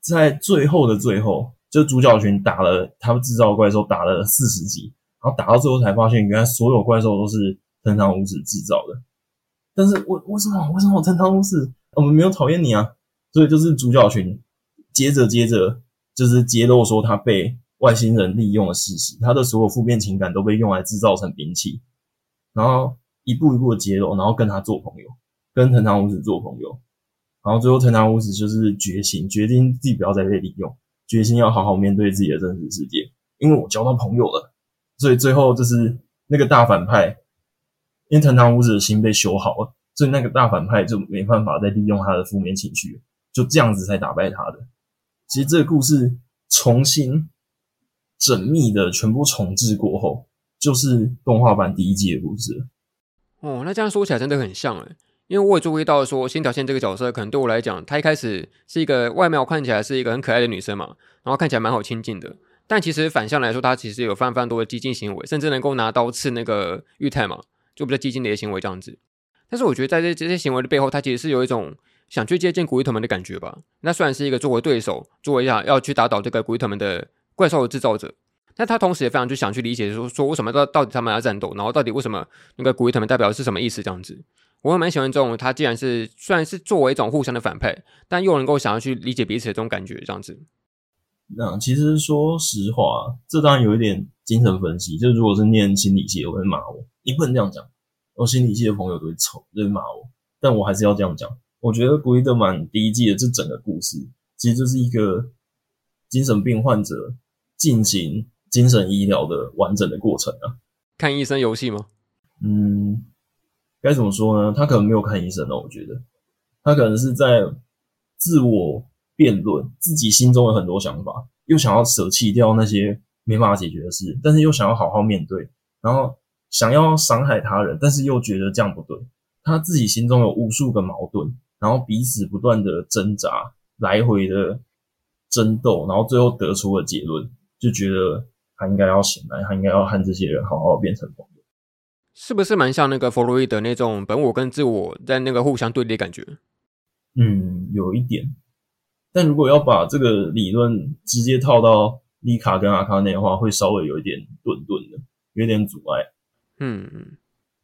在最后的最后，就主角群打了他们制造的怪兽，打了四十集。然后打到最后才发现，原来所有怪兽都是藤堂武史制造的。但是为为什么为什么藤堂武史我们没有讨厌你啊？所以就是主角群接着接着就是揭露说他被外星人利用的事实，他的所有负面情感都被用来制造成兵器，然后一步一步的揭露，然后跟他做朋友，跟藤堂武史做朋友，然后最后藤堂武史就是觉醒，决定自己不要再被利用，决心要好好面对自己的真实世界，因为我交到朋友了。所以最后就是那个大反派，因为藤堂武子的心被修好了，所以那个大反派就没办法再利用他的负面情绪，就这样子才打败他的。其实这个故事重新缜密的全部重置过后，就是动画版第一季的故事。哦，那这样说起来真的很像诶，因为我也注意到说，新条线这个角色可能对我来讲，她一开始是一个外貌看起来是一个很可爱的女生嘛，然后看起来蛮好亲近的。但其实反向来说，他其实有非常非常多的激进行为，甚至能够拿刀刺那个玉太嘛，就比较激进的一些行为这样子。但是我觉得在这这些行为的背后，他其实是有一种想去接近古伊藤们的感觉吧。那虽然是一个作为对手，作为要要去打倒这个古伊藤们的怪兽的制造者，但他同时也非常去想去理解说说为什么到到底他们要战斗，然后到底为什么那个古伊藤们代表的是什么意思这样子。我还蛮喜欢这种他既然是虽然是作为一种互相的反派，但又能够想要去理解彼此的这种感觉这样子。那其实说实话，这当然有一点精神分析。就如果是念心理系，我会骂我。你不能这样讲，我心理系的朋友都会臭，都会骂我。但我还是要这样讲。我觉得古伊德曼第一季的这整个故事，其实就是一个精神病患者进行精神医疗的完整的过程啊。看医生游戏吗？嗯，该怎么说呢？他可能没有看医生哦。我觉得他可能是在自我。辩论自己心中有很多想法，又想要舍弃掉那些没办法解决的事，但是又想要好好面对，然后想要伤害他人，但是又觉得这样不对。他自己心中有无数个矛盾，然后彼此不断的挣扎，来回的争斗，然后最后得出了结论，就觉得他应该要醒来，他应该要和这些人好好变成朋友。是不是蛮像那个弗洛伊德那种本我跟自我在那个互相对立的感觉？嗯，有一点。但如果要把这个理论直接套到丽卡跟阿卡内的话，会稍微有一点顿顿的，有点阻碍。嗯嗯，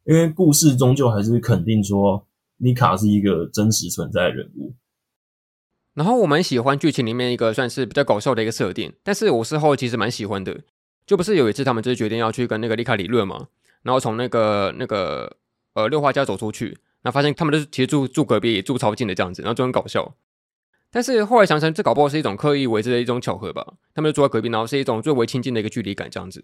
因为故事终究还是肯定说丽卡是一个真实存在的人物。然后我蛮喜欢剧情里面一个算是比较搞笑的一个设定，但是我事后其实蛮喜欢的。就不是有一次他们就是决定要去跟那个丽卡理论嘛，然后从那个那个呃六花家走出去，然后发现他们都是其实住住隔壁，住超近的这样子，然后就很搞笑。但是后来想想，这搞不好是一种刻意为之的一种巧合吧？他们就住在隔壁，然后是一种最为亲近的一个距离感，这样子。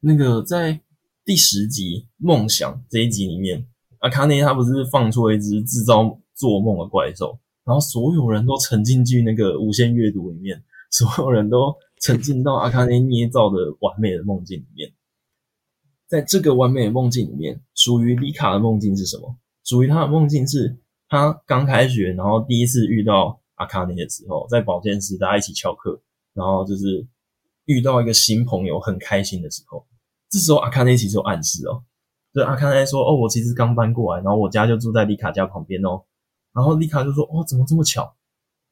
那个在第十集梦想这一集里面，阿卡内他不是放出了一只制造做梦的怪兽，然后所有人都沉浸进那个无限阅读里面，所有人都沉浸到阿卡内捏造的完美的梦境里面。在这个完美的梦境里面，属于丽卡的梦境是什么？属于他的梦境是。他刚开学，然后第一次遇到阿卡内的时候，在保健室大家一起翘课，然后就是遇到一个新朋友，很开心的时候。这时候阿卡内其实有暗示哦，就阿卡内说：“哦，我其实刚搬过来，然后我家就住在丽卡家旁边哦。”然后丽卡就说：“哦，怎么这么巧？”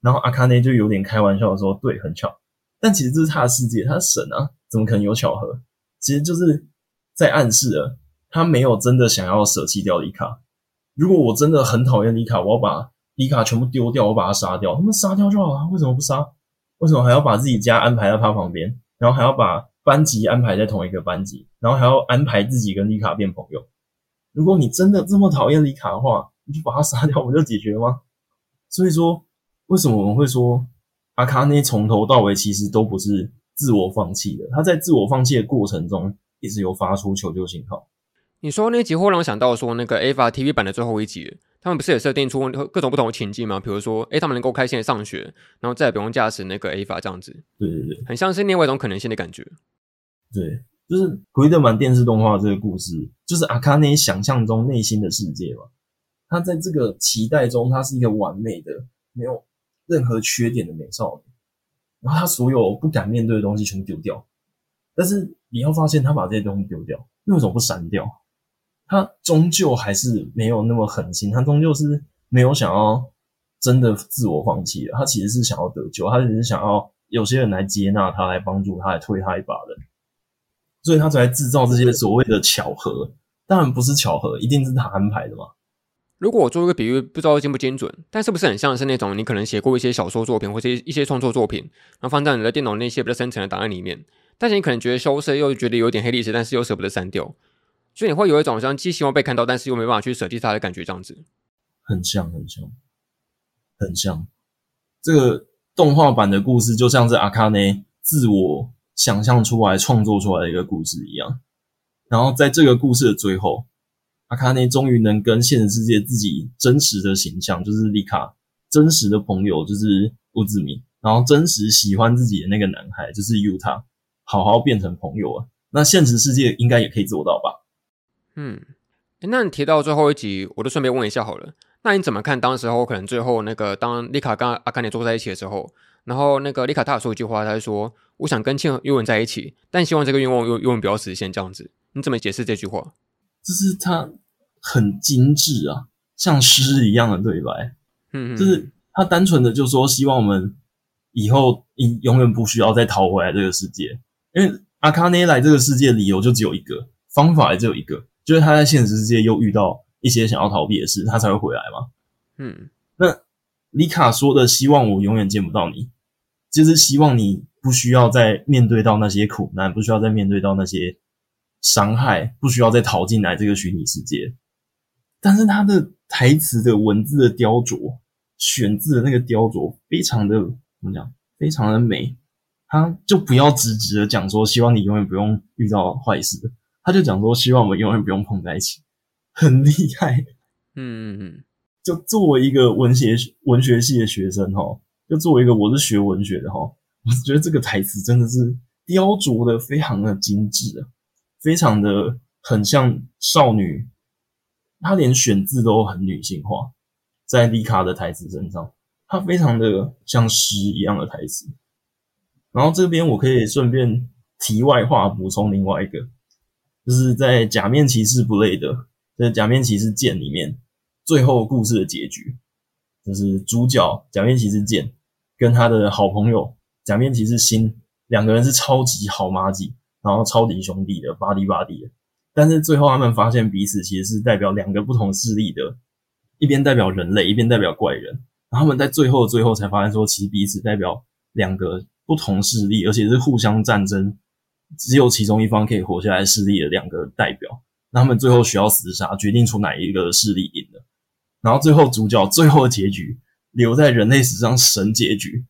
然后阿卡内就有点开玩笑的说：“对，很巧。”但其实这是他的世界，他是神啊，怎么可能有巧合？其实就是在暗示了他没有真的想要舍弃掉丽卡。如果我真的很讨厌丽卡，我要把丽卡全部丢掉，我把他杀掉，他们杀掉就好了。为什么不杀？为什么还要把自己家安排在他旁边，然后还要把班级安排在同一个班级，然后还要安排自己跟丽卡变朋友？如果你真的这么讨厌丽卡的话，你就把他杀掉，不就解决了吗？所以说，为什么我们会说阿卡内从头到尾其实都不是自我放弃的？他在自我放弃的过程中，一直有发出求救信号。你说那集会让我想到说，那个 Ava TV 版的最后一集，他们不是也设定出各种不同的情境吗？比如说，哎，他们能够开心的上学，然后再也不用驾驶那个 Ava 这样子。对对对，很像是另外一种可能性的感觉。对，就是奎德曼电视动画这个故事，就是阿卡内想象中内心的世界嘛。他在这个期待中，他是一个完美的、没有任何缺点的美少女，然后他所有不敢面对的东西全部丢掉。但是你要发现，他把这些东西丢掉，那为什么不删掉？他终究还是没有那么狠心，他终究是没有想要真的自我放弃的。他其实是想要得救，他只是想要有些人来接纳他，来帮助他，来推他一把的。所以他才制造这些所谓的巧合。当然不是巧合，一定是他安排的嘛。如果我做一个比喻，不知道精不精准，但是不是很像是那种你可能写过一些小说作品或者一些创作作品，然后放在你的电脑那些比较深层的档案里面，但是你可能觉得羞涩，又觉得有点黑历史，但是又舍不得删掉。所以你会有一种像既希望被看到，但是又没办法去舍弃它的感觉，这样子。很像，很像，很像。这个动画版的故事就像是阿卡内自我想象出来、创作出来的一个故事一样。然后在这个故事的最后，阿卡内终于能跟现实世界自己真实的形象，就是丽卡真实的朋友，就是乌兹米，然后真实喜欢自己的那个男孩，就是尤塔，好好变成朋友啊。那现实世界应该也可以做到吧？嗯，那你提到最后一集，我就顺便问一下好了。那你怎么看当时候可能最后那个当丽卡跟阿卡尼坐在一起的时候，然后那个丽卡他有说一句话，他说：“我想跟庆尤文在一起，但希望这个愿望永永远不要实现。”这样子，你怎么解释这句话？就是他很精致啊，像诗一样的对白。嗯，就是他单纯的就说希望我们以后永永远不需要再逃回来这个世界，因为阿卡内来这个世界理由就只有一个，方法也只有一个。就是他在现实世界又遇到一些想要逃避的事，他才会回来嘛。嗯，那里卡说的“希望我永远见不到你”，就是希望你不需要再面对到那些苦难，不需要再面对到那些伤害，不需要再逃进来这个虚拟世界。但是他的台词的文字的雕琢，选字的那个雕琢，非常的怎么讲？非常的美。他就不要直直的讲说，希望你永远不用遇到坏事。他就讲说，希望我们永远不用碰在一起，很厉害。嗯嗯嗯，就作为一个文学文学系的学生哈，就作为一个我是学文学的哈，我觉得这个台词真的是雕琢的非常的精致啊，非常的很像少女，他连选字都很女性化，在丽卡的台词身上，他非常的像诗一样的台词。然后这边我可以顺便题外话补充另外一个，就是在《假面骑士 Blade》在《假面骑士剑》里面，最后故事的结局，就是主角假面骑士剑跟他的好朋友假面骑士星两个人是超级好麻吉，然后超级兄弟的巴蒂巴蒂的，但是最后他们发现彼此其实是代表两个不同势力的，一边代表人类，一边代表怪人，然后他们在最后最后才发现说，其实彼此代表两个。不同势力，而且是互相战争，只有其中一方可以活下来势力的两个代表，那他们最后需要厮杀，决定出哪一个势力赢了。然后最后主角最后的结局留在人类史上神结局，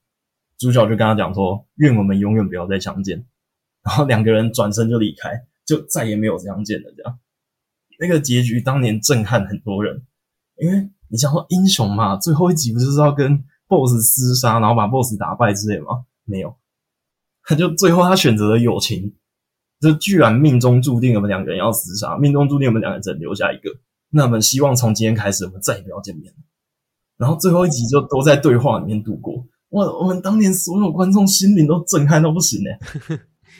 主角就跟他讲说：“愿我们永远不要再相见。”然后两个人转身就离开，就再也没有相见了。这样，那个结局当年震撼很多人，因为你想说英雄嘛，最后一集不就是要跟 BOSS 厮杀，然后把 BOSS 打败之类吗？没有，他 就最后他选择了友情，就居然命中注定我们两个人要厮杀，命中注定我们两个人只能留下一个。那我们希望从今天开始，我们再也不要见面。然后最后一集就都在对话里面度过。我，我们当年所有观众心灵都震撼到不行诶，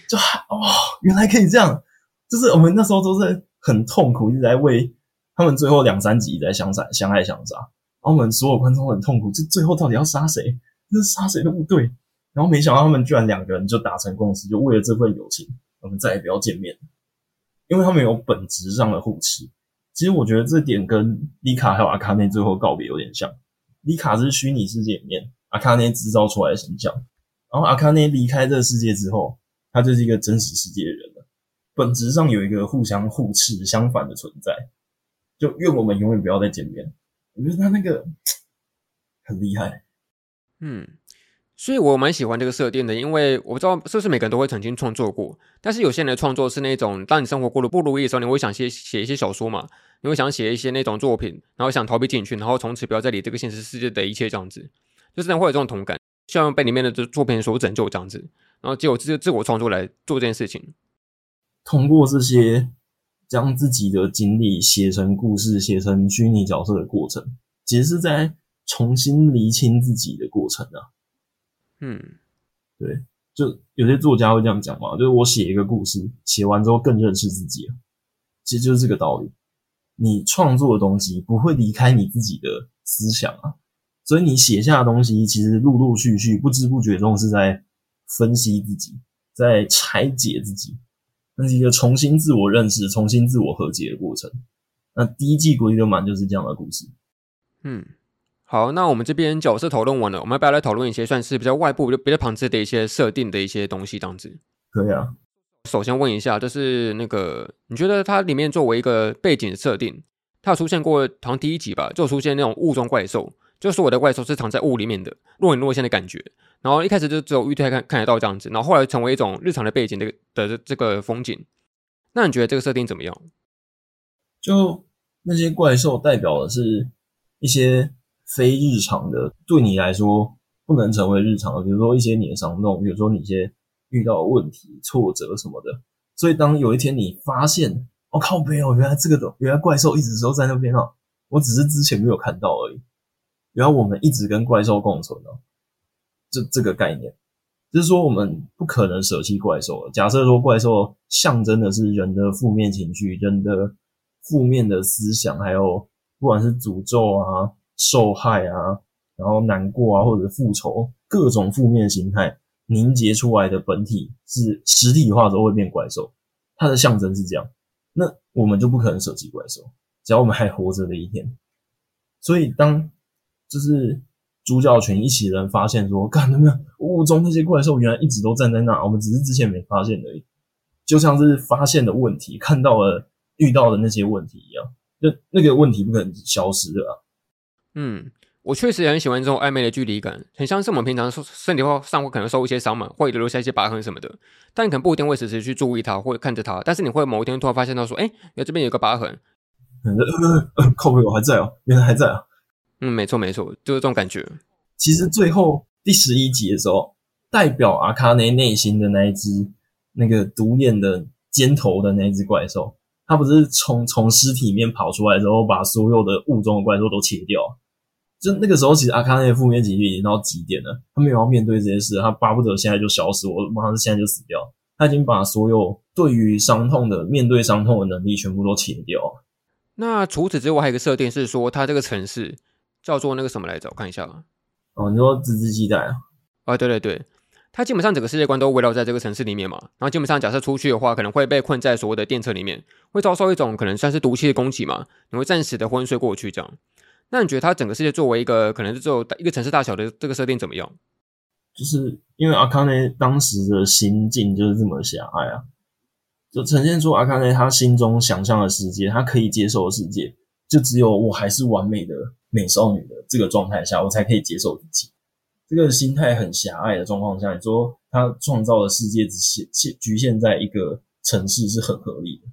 就哦，原来可以这样，就是我们那时候都是很痛苦，一直在为他们最后两三集在相杀、相爱、相杀。然后我们所有观众很痛苦，这最后到底要杀谁？这是杀谁都不对。然后没想到他们居然两个人就达成共识，就为了这份友情，我们再也不要见面，因为他们有本质上的互斥。其实我觉得这点跟丽卡还有阿卡内最后告别有点像。丽卡是虚拟世界里面阿卡内制造出来的形象，然后阿卡内离开这个世界之后，他就是一个真实世界的人了。本质上有一个互相互斥、相反的存在，就愿我们永远不要再见面。我觉得他那个 很厉害，嗯。所以我蛮喜欢这个设定的，因为我不知道是不是每个人都会曾经创作过，但是有些人的创作是那种，当你生活过得不如意的时候，你会想写写一些小说嘛，你会想写一些那种作品，然后想逃避进去，然后从此不要再理这个现实世界的一切这样子，就是会有这种同感，希望被里面的这作品所拯救这样子，然后借由自自我创作来做这件事情，通过这些将自己的经历写成故事、写成虚拟角色的过程，其实是在重新厘清自己的过程啊。嗯，对，就有些作家会这样讲嘛，就是我写一个故事，写完之后更认识自己了，其实就是这个道理。你创作的东西不会离开你自己的思想啊，所以你写下的东西，其实陆陆续续、不知不觉中是在分析自己，在拆解自己，那是一个重新自我认识、重新自我和解的过程。那第一季《国际流氓》就是这样的故事。嗯。好，那我们这边角色讨论完了，我们要不要来讨论一些算是比较外部、比较旁支的一些设定的一些东西？这样子可以啊。首先问一下，就是那个你觉得它里面作为一个背景设定，它有出现过，好像第一集吧，就出现那种雾中怪兽，就是我的怪兽是藏在雾里面的，若隐若现的感觉。然后一开始就只有玉太看看得到这样子，然后后来成为一种日常的背景的的这个风景。那你觉得这个设定怎么样？就那些怪兽代表的是一些。非日常的，对你来说不能成为日常的，比如说一些你的伤痛，比如说你一些遇到的问题、挫折什么的。所以当有一天你发现，哦靠没有，原来这个的，原来怪兽一直都在那边啊，我只是之前没有看到而已。原来我们一直跟怪兽共存哦，这这个概念，就是说我们不可能舍弃怪兽。假设说怪兽象征的是人的负面情绪、人的负面的思想，还有不管是诅咒啊。受害啊，然后难过啊，或者复仇，各种负面形态凝结出来的本体是实体化之后会变怪兽，它的象征是这样。那我们就不可能舍弃怪兽，只要我们还活着的一天。所以当就是主角群一起人发现说，看到没有，雾中那些怪兽原来一直都站在那，我们只是之前没发现而已，就像是发现的问题，看到了遇到的那些问题一样，就那个问题不可能消失的啊。嗯，我确实也很喜欢这种暧昧的距离感，很像是我们平常身体上会可能受一些伤嘛，会留下一些疤痕什么的，但你可能不一定会时时去注意它或者看着它，但是你会某一天突然发现到说，哎，原来这边有个疤痕，嗯呃呃，靠背，我还在哦，原来还在啊，嗯，没错没错，就是这种感觉。其实最后第十一集的时候，代表阿卡内内心的那一只那个独眼的尖头的那一只怪兽，它不是从从尸体里面跑出来之后，把所有的物中的怪兽都切掉。就那个时候，其实阿卡那的负面情绪已经到极点了。他没有要面对这些事，他巴不得现在就消失，我马上现在就死掉。他已经把所有对于伤痛的面对伤痛的能力全部都切掉。那除此之外，还有一个设定是说，他这个城市叫做那个什么来着？我看一下啊。哦，你说织织基代啊？啊，对对对，他基本上整个世界观都围绕在这个城市里面嘛。然后基本上，假设出去的话，可能会被困在所谓的电车里面，会遭受一种可能算是毒气的攻击嘛，你会暂时的昏睡过去这样。那你觉得它整个世界作为一个可能是只有一个城市大小的这个设定怎么样？就是因为阿卡内当时的心境就是这么狭隘啊，就呈现出阿卡内他心中想象的世界，他可以接受的世界，就只有我还是完美的美少女的这个状态下，我才可以接受自己。这个心态很狭隘的状况下，你说他创造的世界只限限局限在一个城市是很合理的，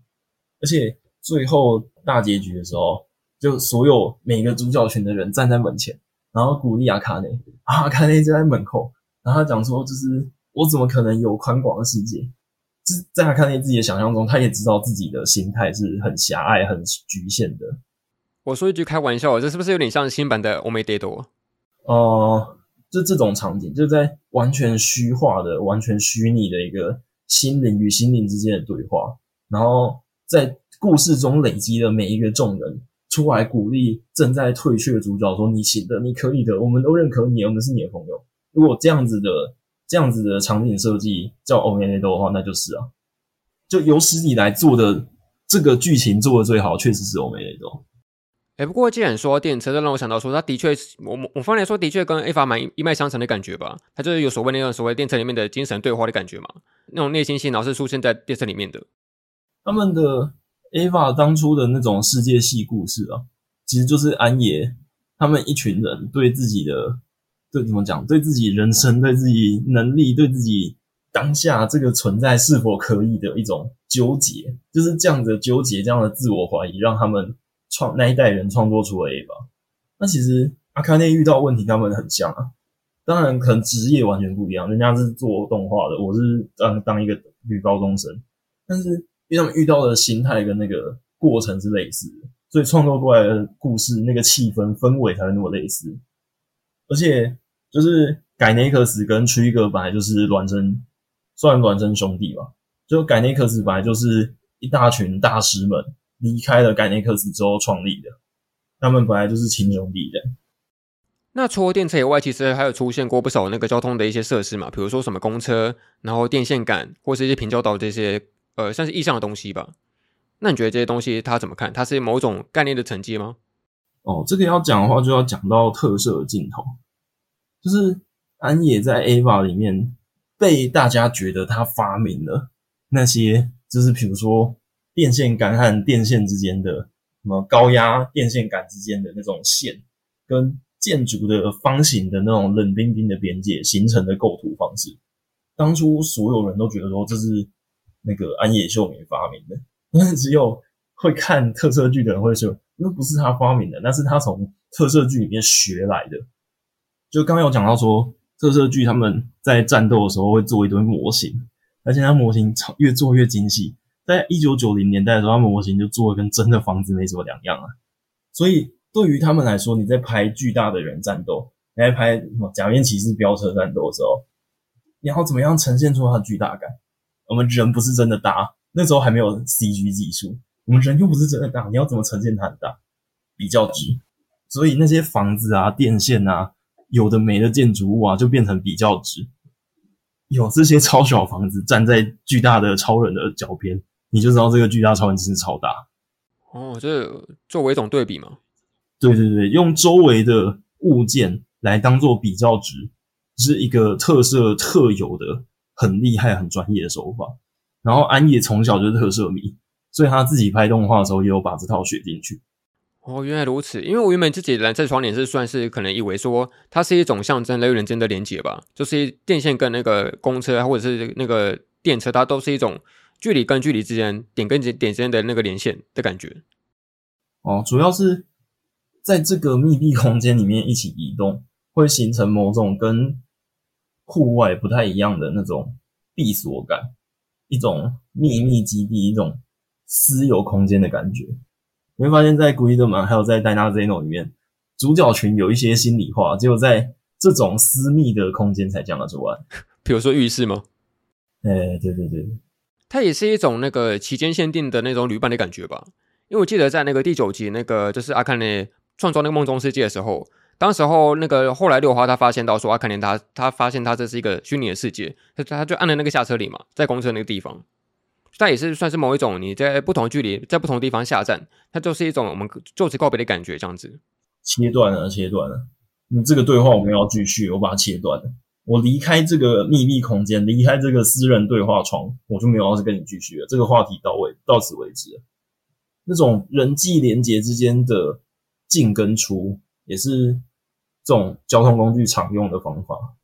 而且最后大结局的时候。就所有每个主角群的人站在门前，然后鼓励阿卡内，阿卡内就在门口，然后他讲说：“就是我怎么可能有宽广的世界？”就是在阿卡内自己的想象中，他也知道自己的心态是很狭隘、很局限的。我说一句开玩笑，这是不是有点像新版的欧美帝都？哦、呃，就这种场景，就在完全虚化的、完全虚拟的一个心灵与心灵之间的对话，然后在故事中累积的每一个众人。出来鼓励正在退却的主角说：“你行的，你可以的，我们都认可你，我们是你的朋友。”如果这样子的这样子的场景设计叫欧美内斗的话，那就是啊，就有史以来做的这个剧情做的最好，确实是欧美内斗。哎，不过既然说电车，就让我想到说，他的确，我我方来说，的确跟 A 法蛮一脉相承的感觉吧。它就是有所谓那种所谓电车里面的精神对话的感觉嘛，那种内心戏，然后是出现在电车里面的。他们的。Ava 当初的那种世界系故事啊，其实就是安野他们一群人对自己的，对怎么讲，对自己人生、对自己能力、对自己当下这个存在是否可以的一种纠结，就是这样的纠结、这样的自我怀疑，让他们创那一代人创作出了 Ava。那其实阿卡内遇到问题，他们很像啊，当然可能职业完全不一样，人家是做动画的，我是当当一个女高中生，但是。因为他们遇到的心态跟那个过程是类似的，所以创作过来的故事那个气氛氛围才会那么类似。而且就是改内克斯跟 Trigger 本来就是孪生，算孪生兄弟吧。就改内克斯本来就是一大群大师们离开了改内克斯之后创立的，他们本来就是亲兄弟的。那除了电车以外，其实还有出现过不少那个交通的一些设施嘛，比如说什么公车，然后电线杆，或是一些平交道这些。呃，算是意象的东西吧。那你觉得这些东西他怎么看？它是某种概念的成绩吗？哦，这个要讲的话，就要讲到特色的镜头。就是安野在 Ava 里面被大家觉得他发明了那些，就是比如说电线杆和电线之间的什么高压电线杆之间的那种线，跟建筑的方形的那种冷冰冰的边界形成的构图方式。当初所有人都觉得说这是。那个安野秀明发明的，但是只有会看特摄剧的人会说，那不是他发明的，那是他从特摄剧里面学来的。就刚刚有讲到说，特摄剧他们在战斗的时候会做一堆模型，而且他模型越做越精细。在一九九零年代的时候，他模型就做的跟真的房子没什么两样啊。所以对于他们来说，你在拍巨大的人战斗，你在拍什么假面骑士飙车战斗的时候，你要怎么样呈现出它的巨大感？我们人不是真的大，那时候还没有 CG 技术。我们人又不是真的大，你要怎么呈现它很大？比较值。所以那些房子啊、电线啊、有的没的建筑物啊，就变成比较值。有这些超小房子站在巨大的超人的脚边，你就知道这个巨大超人真是超大。哦，这作为一种对比嘛？对对对，用周围的物件来当做比较值，是一个特色特有的。很厉害、很专业的手法。然后安野从小就是特摄迷，所以他自己拍动画的时候也有把这套学进去。哦，原来如此。因为我原本自己蓝色窗帘是算是可能以为说它是一种象征人与人间的连接吧，就是电线跟那个公车或者是那个电车，它都是一种距离跟距离之间、点跟点之间的那个连线的感觉。哦，主要是在这个密闭空间里面一起移动，会形成某种跟。户外不太一样的那种闭锁感，一种秘密基地，一种私有空间的感觉。你会发现在《Gridman》还有在《Dyna Zeno》里面，主角群有一些心里话，只有在这种私密的空间才讲得出来。比如说浴室吗？哎、欸，对对对，它也是一种那个期间限定的那种旅伴的感觉吧。因为我记得在那个第九集，那个就是阿卡内创造那个梦中世界的时候，当时候那个后来六花他发现到说阿卡内他他发现他这是一个虚拟的世界，他他就按了那个下车铃嘛，在公车那个地方。但也是算是某一种你在不同距离，在不同地方下站，它就是一种我们就此告别的感觉，这样子。切断了，切断了。你这个对话我们要继续，我把它切断了。我离开这个秘密空间，离开这个私人对话窗，我就没有要跟你继续了。这个话题到位，到此为止。那种人际连接之间的进跟出，也是这种交通工具常用的方法。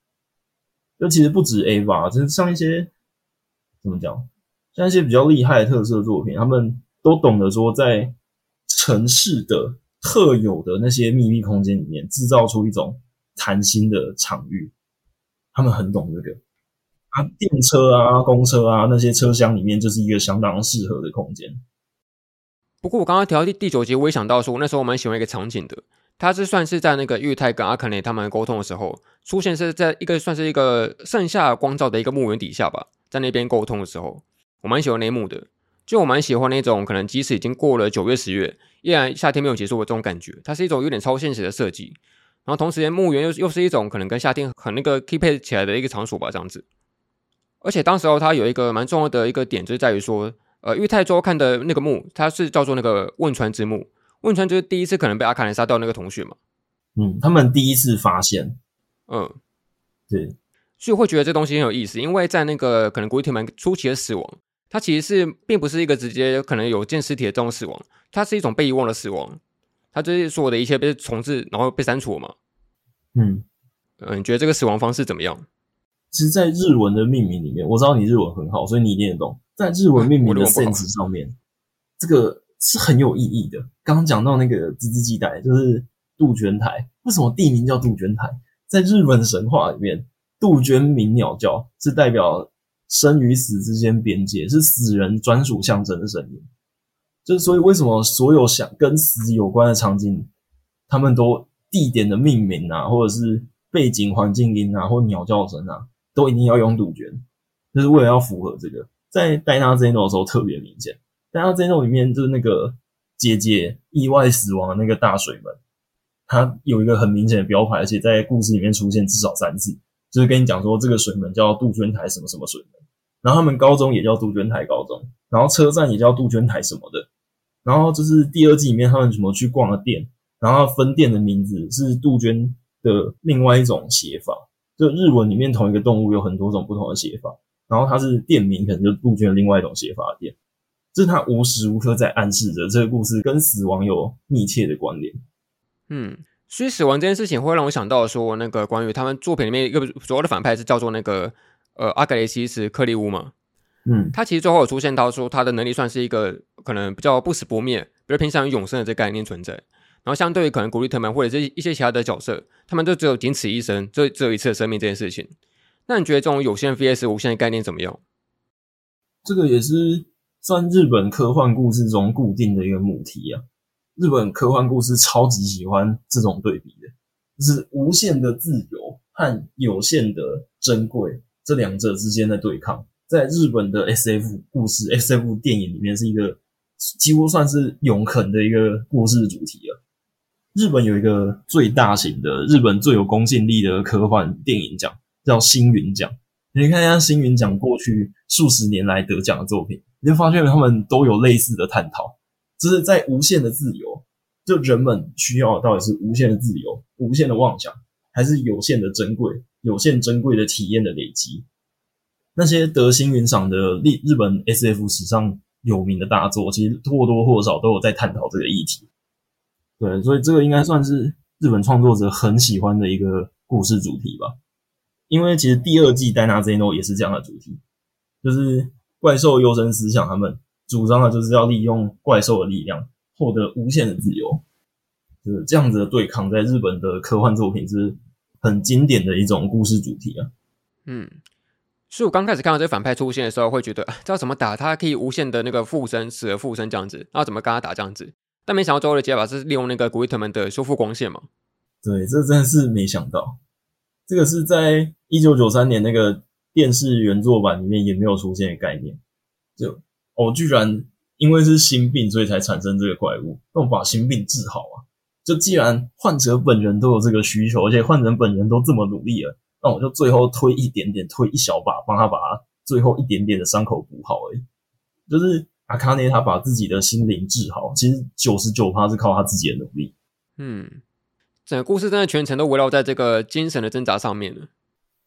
这其实不止 A 吧，就是像一些怎么讲？像一些比较厉害的特色作品，他们都懂得说，在城市的特有的那些秘密空间里面，制造出一种谈心的场域。他们很懂这个啊，电车啊、公车啊那些车厢里面，就是一个相当适合的空间。不过我刚刚调到第第九集，我也想到说，那时候我蛮喜欢一个场景的，它是算是在那个玉太跟阿肯内他们沟通的时候，出现是在一个算是一个盛夏光照的一个墓园底下吧，在那边沟通的时候。我蛮喜欢那一幕的，就我蛮喜欢那种可能即使已经过了九月十月，依然夏天没有结束的这种感觉。它是一种有点超现实的设计，然后同时间墓园又又是一种可能跟夏天很那个 keep 起来的一个场所吧，这样子。而且当时候它有一个蛮重要的一个点，就在于说，呃，玉太周看的那个墓，它是叫做那个汶川之墓。汶川就是第一次可能被阿卡兰杀掉那个同学嘛。嗯，他们第一次发现。嗯，对，所以会觉得这东西很有意思，因为在那个可能古力特曼初期的死亡。它其实是并不是一个直接可能有见尸体的这种死亡，它是一种被遗忘的死亡，它就是说我的一切被重置，然后被删除了嘛。嗯，嗯，你觉得这个死亡方式怎么样？其实，在日文的命名里面，我知道你日文很好，所以你一定也懂。在日文命名的 sense 上面，这个是很有意义的。刚刚讲到那个织织机台，就是杜鹃台，为什么地名叫杜鹃台？在日本神话里面，杜鹃鸣鸟叫是代表。生与死之间边界是死人专属象征的声音，就是所以为什么所有想跟死有关的场景，他们都地点的命名啊，或者是背景环境音啊，或鸟叫声啊，都一定要用杜鹃，就是为了要符合这个。在《Dyna Zeno》的时候特别明显，《Dyna Zeno》里面就是那个姐姐意外死亡的那个大水门，它有一个很明显的标牌，而且在故事里面出现至少三次。就是跟你讲说，这个水门叫杜鹃台什么什么水门，然后他们高中也叫杜鹃台高中，然后车站也叫杜鹃台什么的，然后就是第二季里面他们什么去逛了店，然后分店的名字是杜鹃的另外一种写法，就日文里面同一个动物有很多种不同的写法，然后它是店名可能就杜鹃的另外一种写法的店，这是他无时无刻在暗示着这个故事跟死亡有密切的关联，嗯。所以死亡这件事情会让我想到说，那个关于他们作品里面一个主要的反派是叫做那个呃阿格雷西斯克利乌嘛，嗯，他其实最后有出现到说他的能力算是一个可能比较不死不灭，比较偏向于永生的这个概念存在。然后相对于可能古力特曼或者是一些其他的角色，他们就只有仅此一生，就只有一次的生命这件事情。那你觉得这种有限 vs 无限的概念怎么样？这个也是算日本科幻故事中固定的一个母题啊。日本科幻故事超级喜欢这种对比的，就是无限的自由和有限的珍贵这两者之间的对抗，在日本的 SF 故事、SF 电影里面是一个几乎算是永恒的一个故事主题了。日本有一个最大型的、日本最有公信力的科幻电影奖，叫星云奖。你看一下星云奖过去数十年来得奖的作品，你就发现他们都有类似的探讨。只是在无限的自由，就人们需要到底是无限的自由、无限的妄想，还是有限的珍贵、有限珍贵的体验的累积？那些得星云赏的日日本 SF 史上有名的大作，其实或多或少都有在探讨这个议题。对，所以这个应该算是日本创作者很喜欢的一个故事主题吧。因为其实第二季《Dyna Zeno》也是这样的主题，就是怪兽优生思想，他们。主张的就是要利用怪兽的力量获得无限的自由，就是这样子的对抗，在日本的科幻作品是很经典的一种故事主题啊。嗯，所以我刚开始看到这个反派出现的时候，会觉得，知道怎么打他可以无限的那个附身，死而复生这样子，然后怎么跟他打这样子。但没想到最后的解法是利用那个古伊特曼的修复光线嘛？对，这真的是没想到。这个是在一九九三年那个电视原作版里面也没有出现的概念。就哦，居然因为是心病，所以才产生这个怪物，那我把心病治好啊！就既然患者本人都有这个需求，而且患者本人都这么努力了，那我就最后推一点点，推一小把，帮他把他最后一点点的伤口补好而已。就是阿卡内他把自己的心灵治好，其实九十九趴是靠他自己的努力。嗯，整个故事真的全程都围绕在这个精神的挣扎上面了。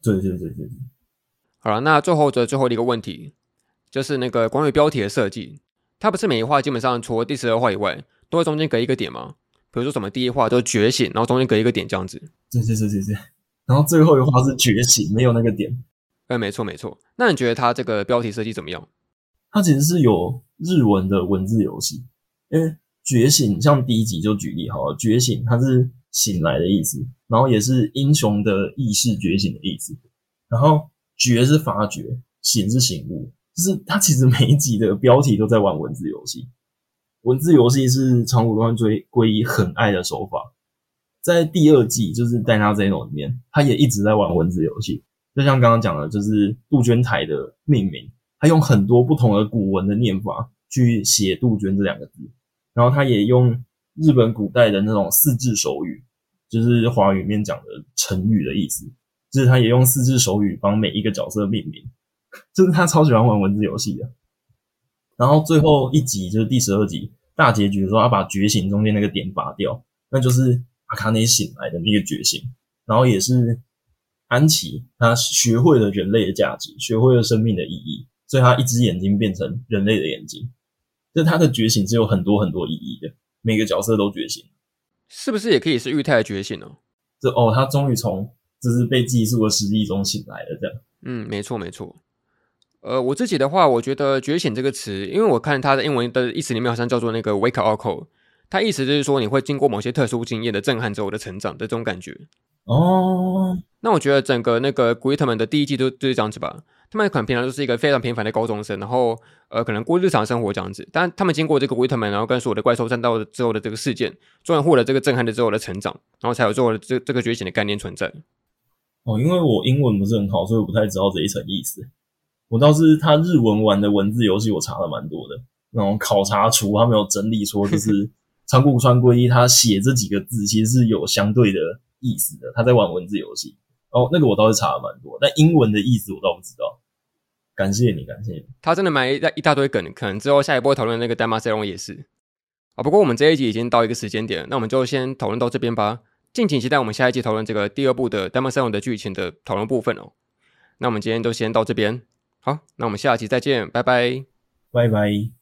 对对对对对。好了，那最后的最后的一个问题，就是那个关于标题的设计，它不是每一话基本上除了第十二话以外，都会中间隔一个点吗？比如说什么第一话都觉醒，然后中间隔一个点这样子。对对对对对。然后最后一话是觉醒，没有那个点。哎，没错没错。那你觉得它这个标题设计怎么样？它其实是有日文的文字游戏，因为觉醒像第一集就举例好了，觉醒它是醒来的意思，然后也是英雄的意识觉醒的意思，然后觉是发觉，醒是醒悟，就是它其实每一集的标题都在玩文字游戏。文字游戏是长谷川追圭一很爱的手法，在第二季就是《Dyna Zero》里面，他也一直在玩文字游戏，就像刚刚讲的，就是杜鹃台的命名。他用很多不同的古文的念法去写“杜鹃”这两个字，然后他也用日本古代的那种四字手语，就是华语里面讲的成语的意思，就是他也用四字手语帮每一个角色命名，就是他超喜欢玩文字游戏的。然后最后一集就是第十二集大结局的时候，他把觉醒中间那个点拔掉，那就是阿卡内醒来的那个觉醒，然后也是安琪他学会了人类的价值，学会了生命的意义。所以他一只眼睛变成人类的眼睛，就他的觉醒是有很多很多意义的，每个角色都觉醒，是不是也可以是玉太的觉醒呢？这哦，他终于从就是被寄宿的失忆中醒来的，这样。嗯，没错没错。呃，我自己的话，我觉得“觉醒”这个词，因为我看它的英文的意思里面好像叫做那个 “wake up call”，它意思就是说你会经过某些特殊经验的震撼之后的成长的这种感觉。哦，那我觉得整个那个古伊特们的第一季都就是这样子吧。他们可能平常都是一个非常平凡的高中生，然后呃，可能过日常生活这样子。但他们经过这个维特曼，然后跟所有的怪兽战斗之后的这个事件，终于获得这个震撼的之后的成长，然后才有最后的这这个觉醒的概念存在。哦，因为我英文不是很好，所以我不太知道这一层意思。我倒是他日文玩的文字游戏，我查了蛮多的。那种考察厨他没有整理说，就是长 谷川圭一他写这几个字其实是有相对的意思的。他在玩文字游戏。哦，那个我倒是查了蛮多，但英文的意思我倒不知道。感谢你，感谢你。他真的埋一大一大堆梗，可能之后下一波讨论那个丹马塞隆也是啊。不过我们这一集已经到一个时间点了，那我们就先讨论到这边吧。敬请期待我们下一集讨论这个第二部的 Demo Zone 的剧情的讨论部分哦。那我们今天就先到这边，好，那我们下期再见，拜拜，拜拜。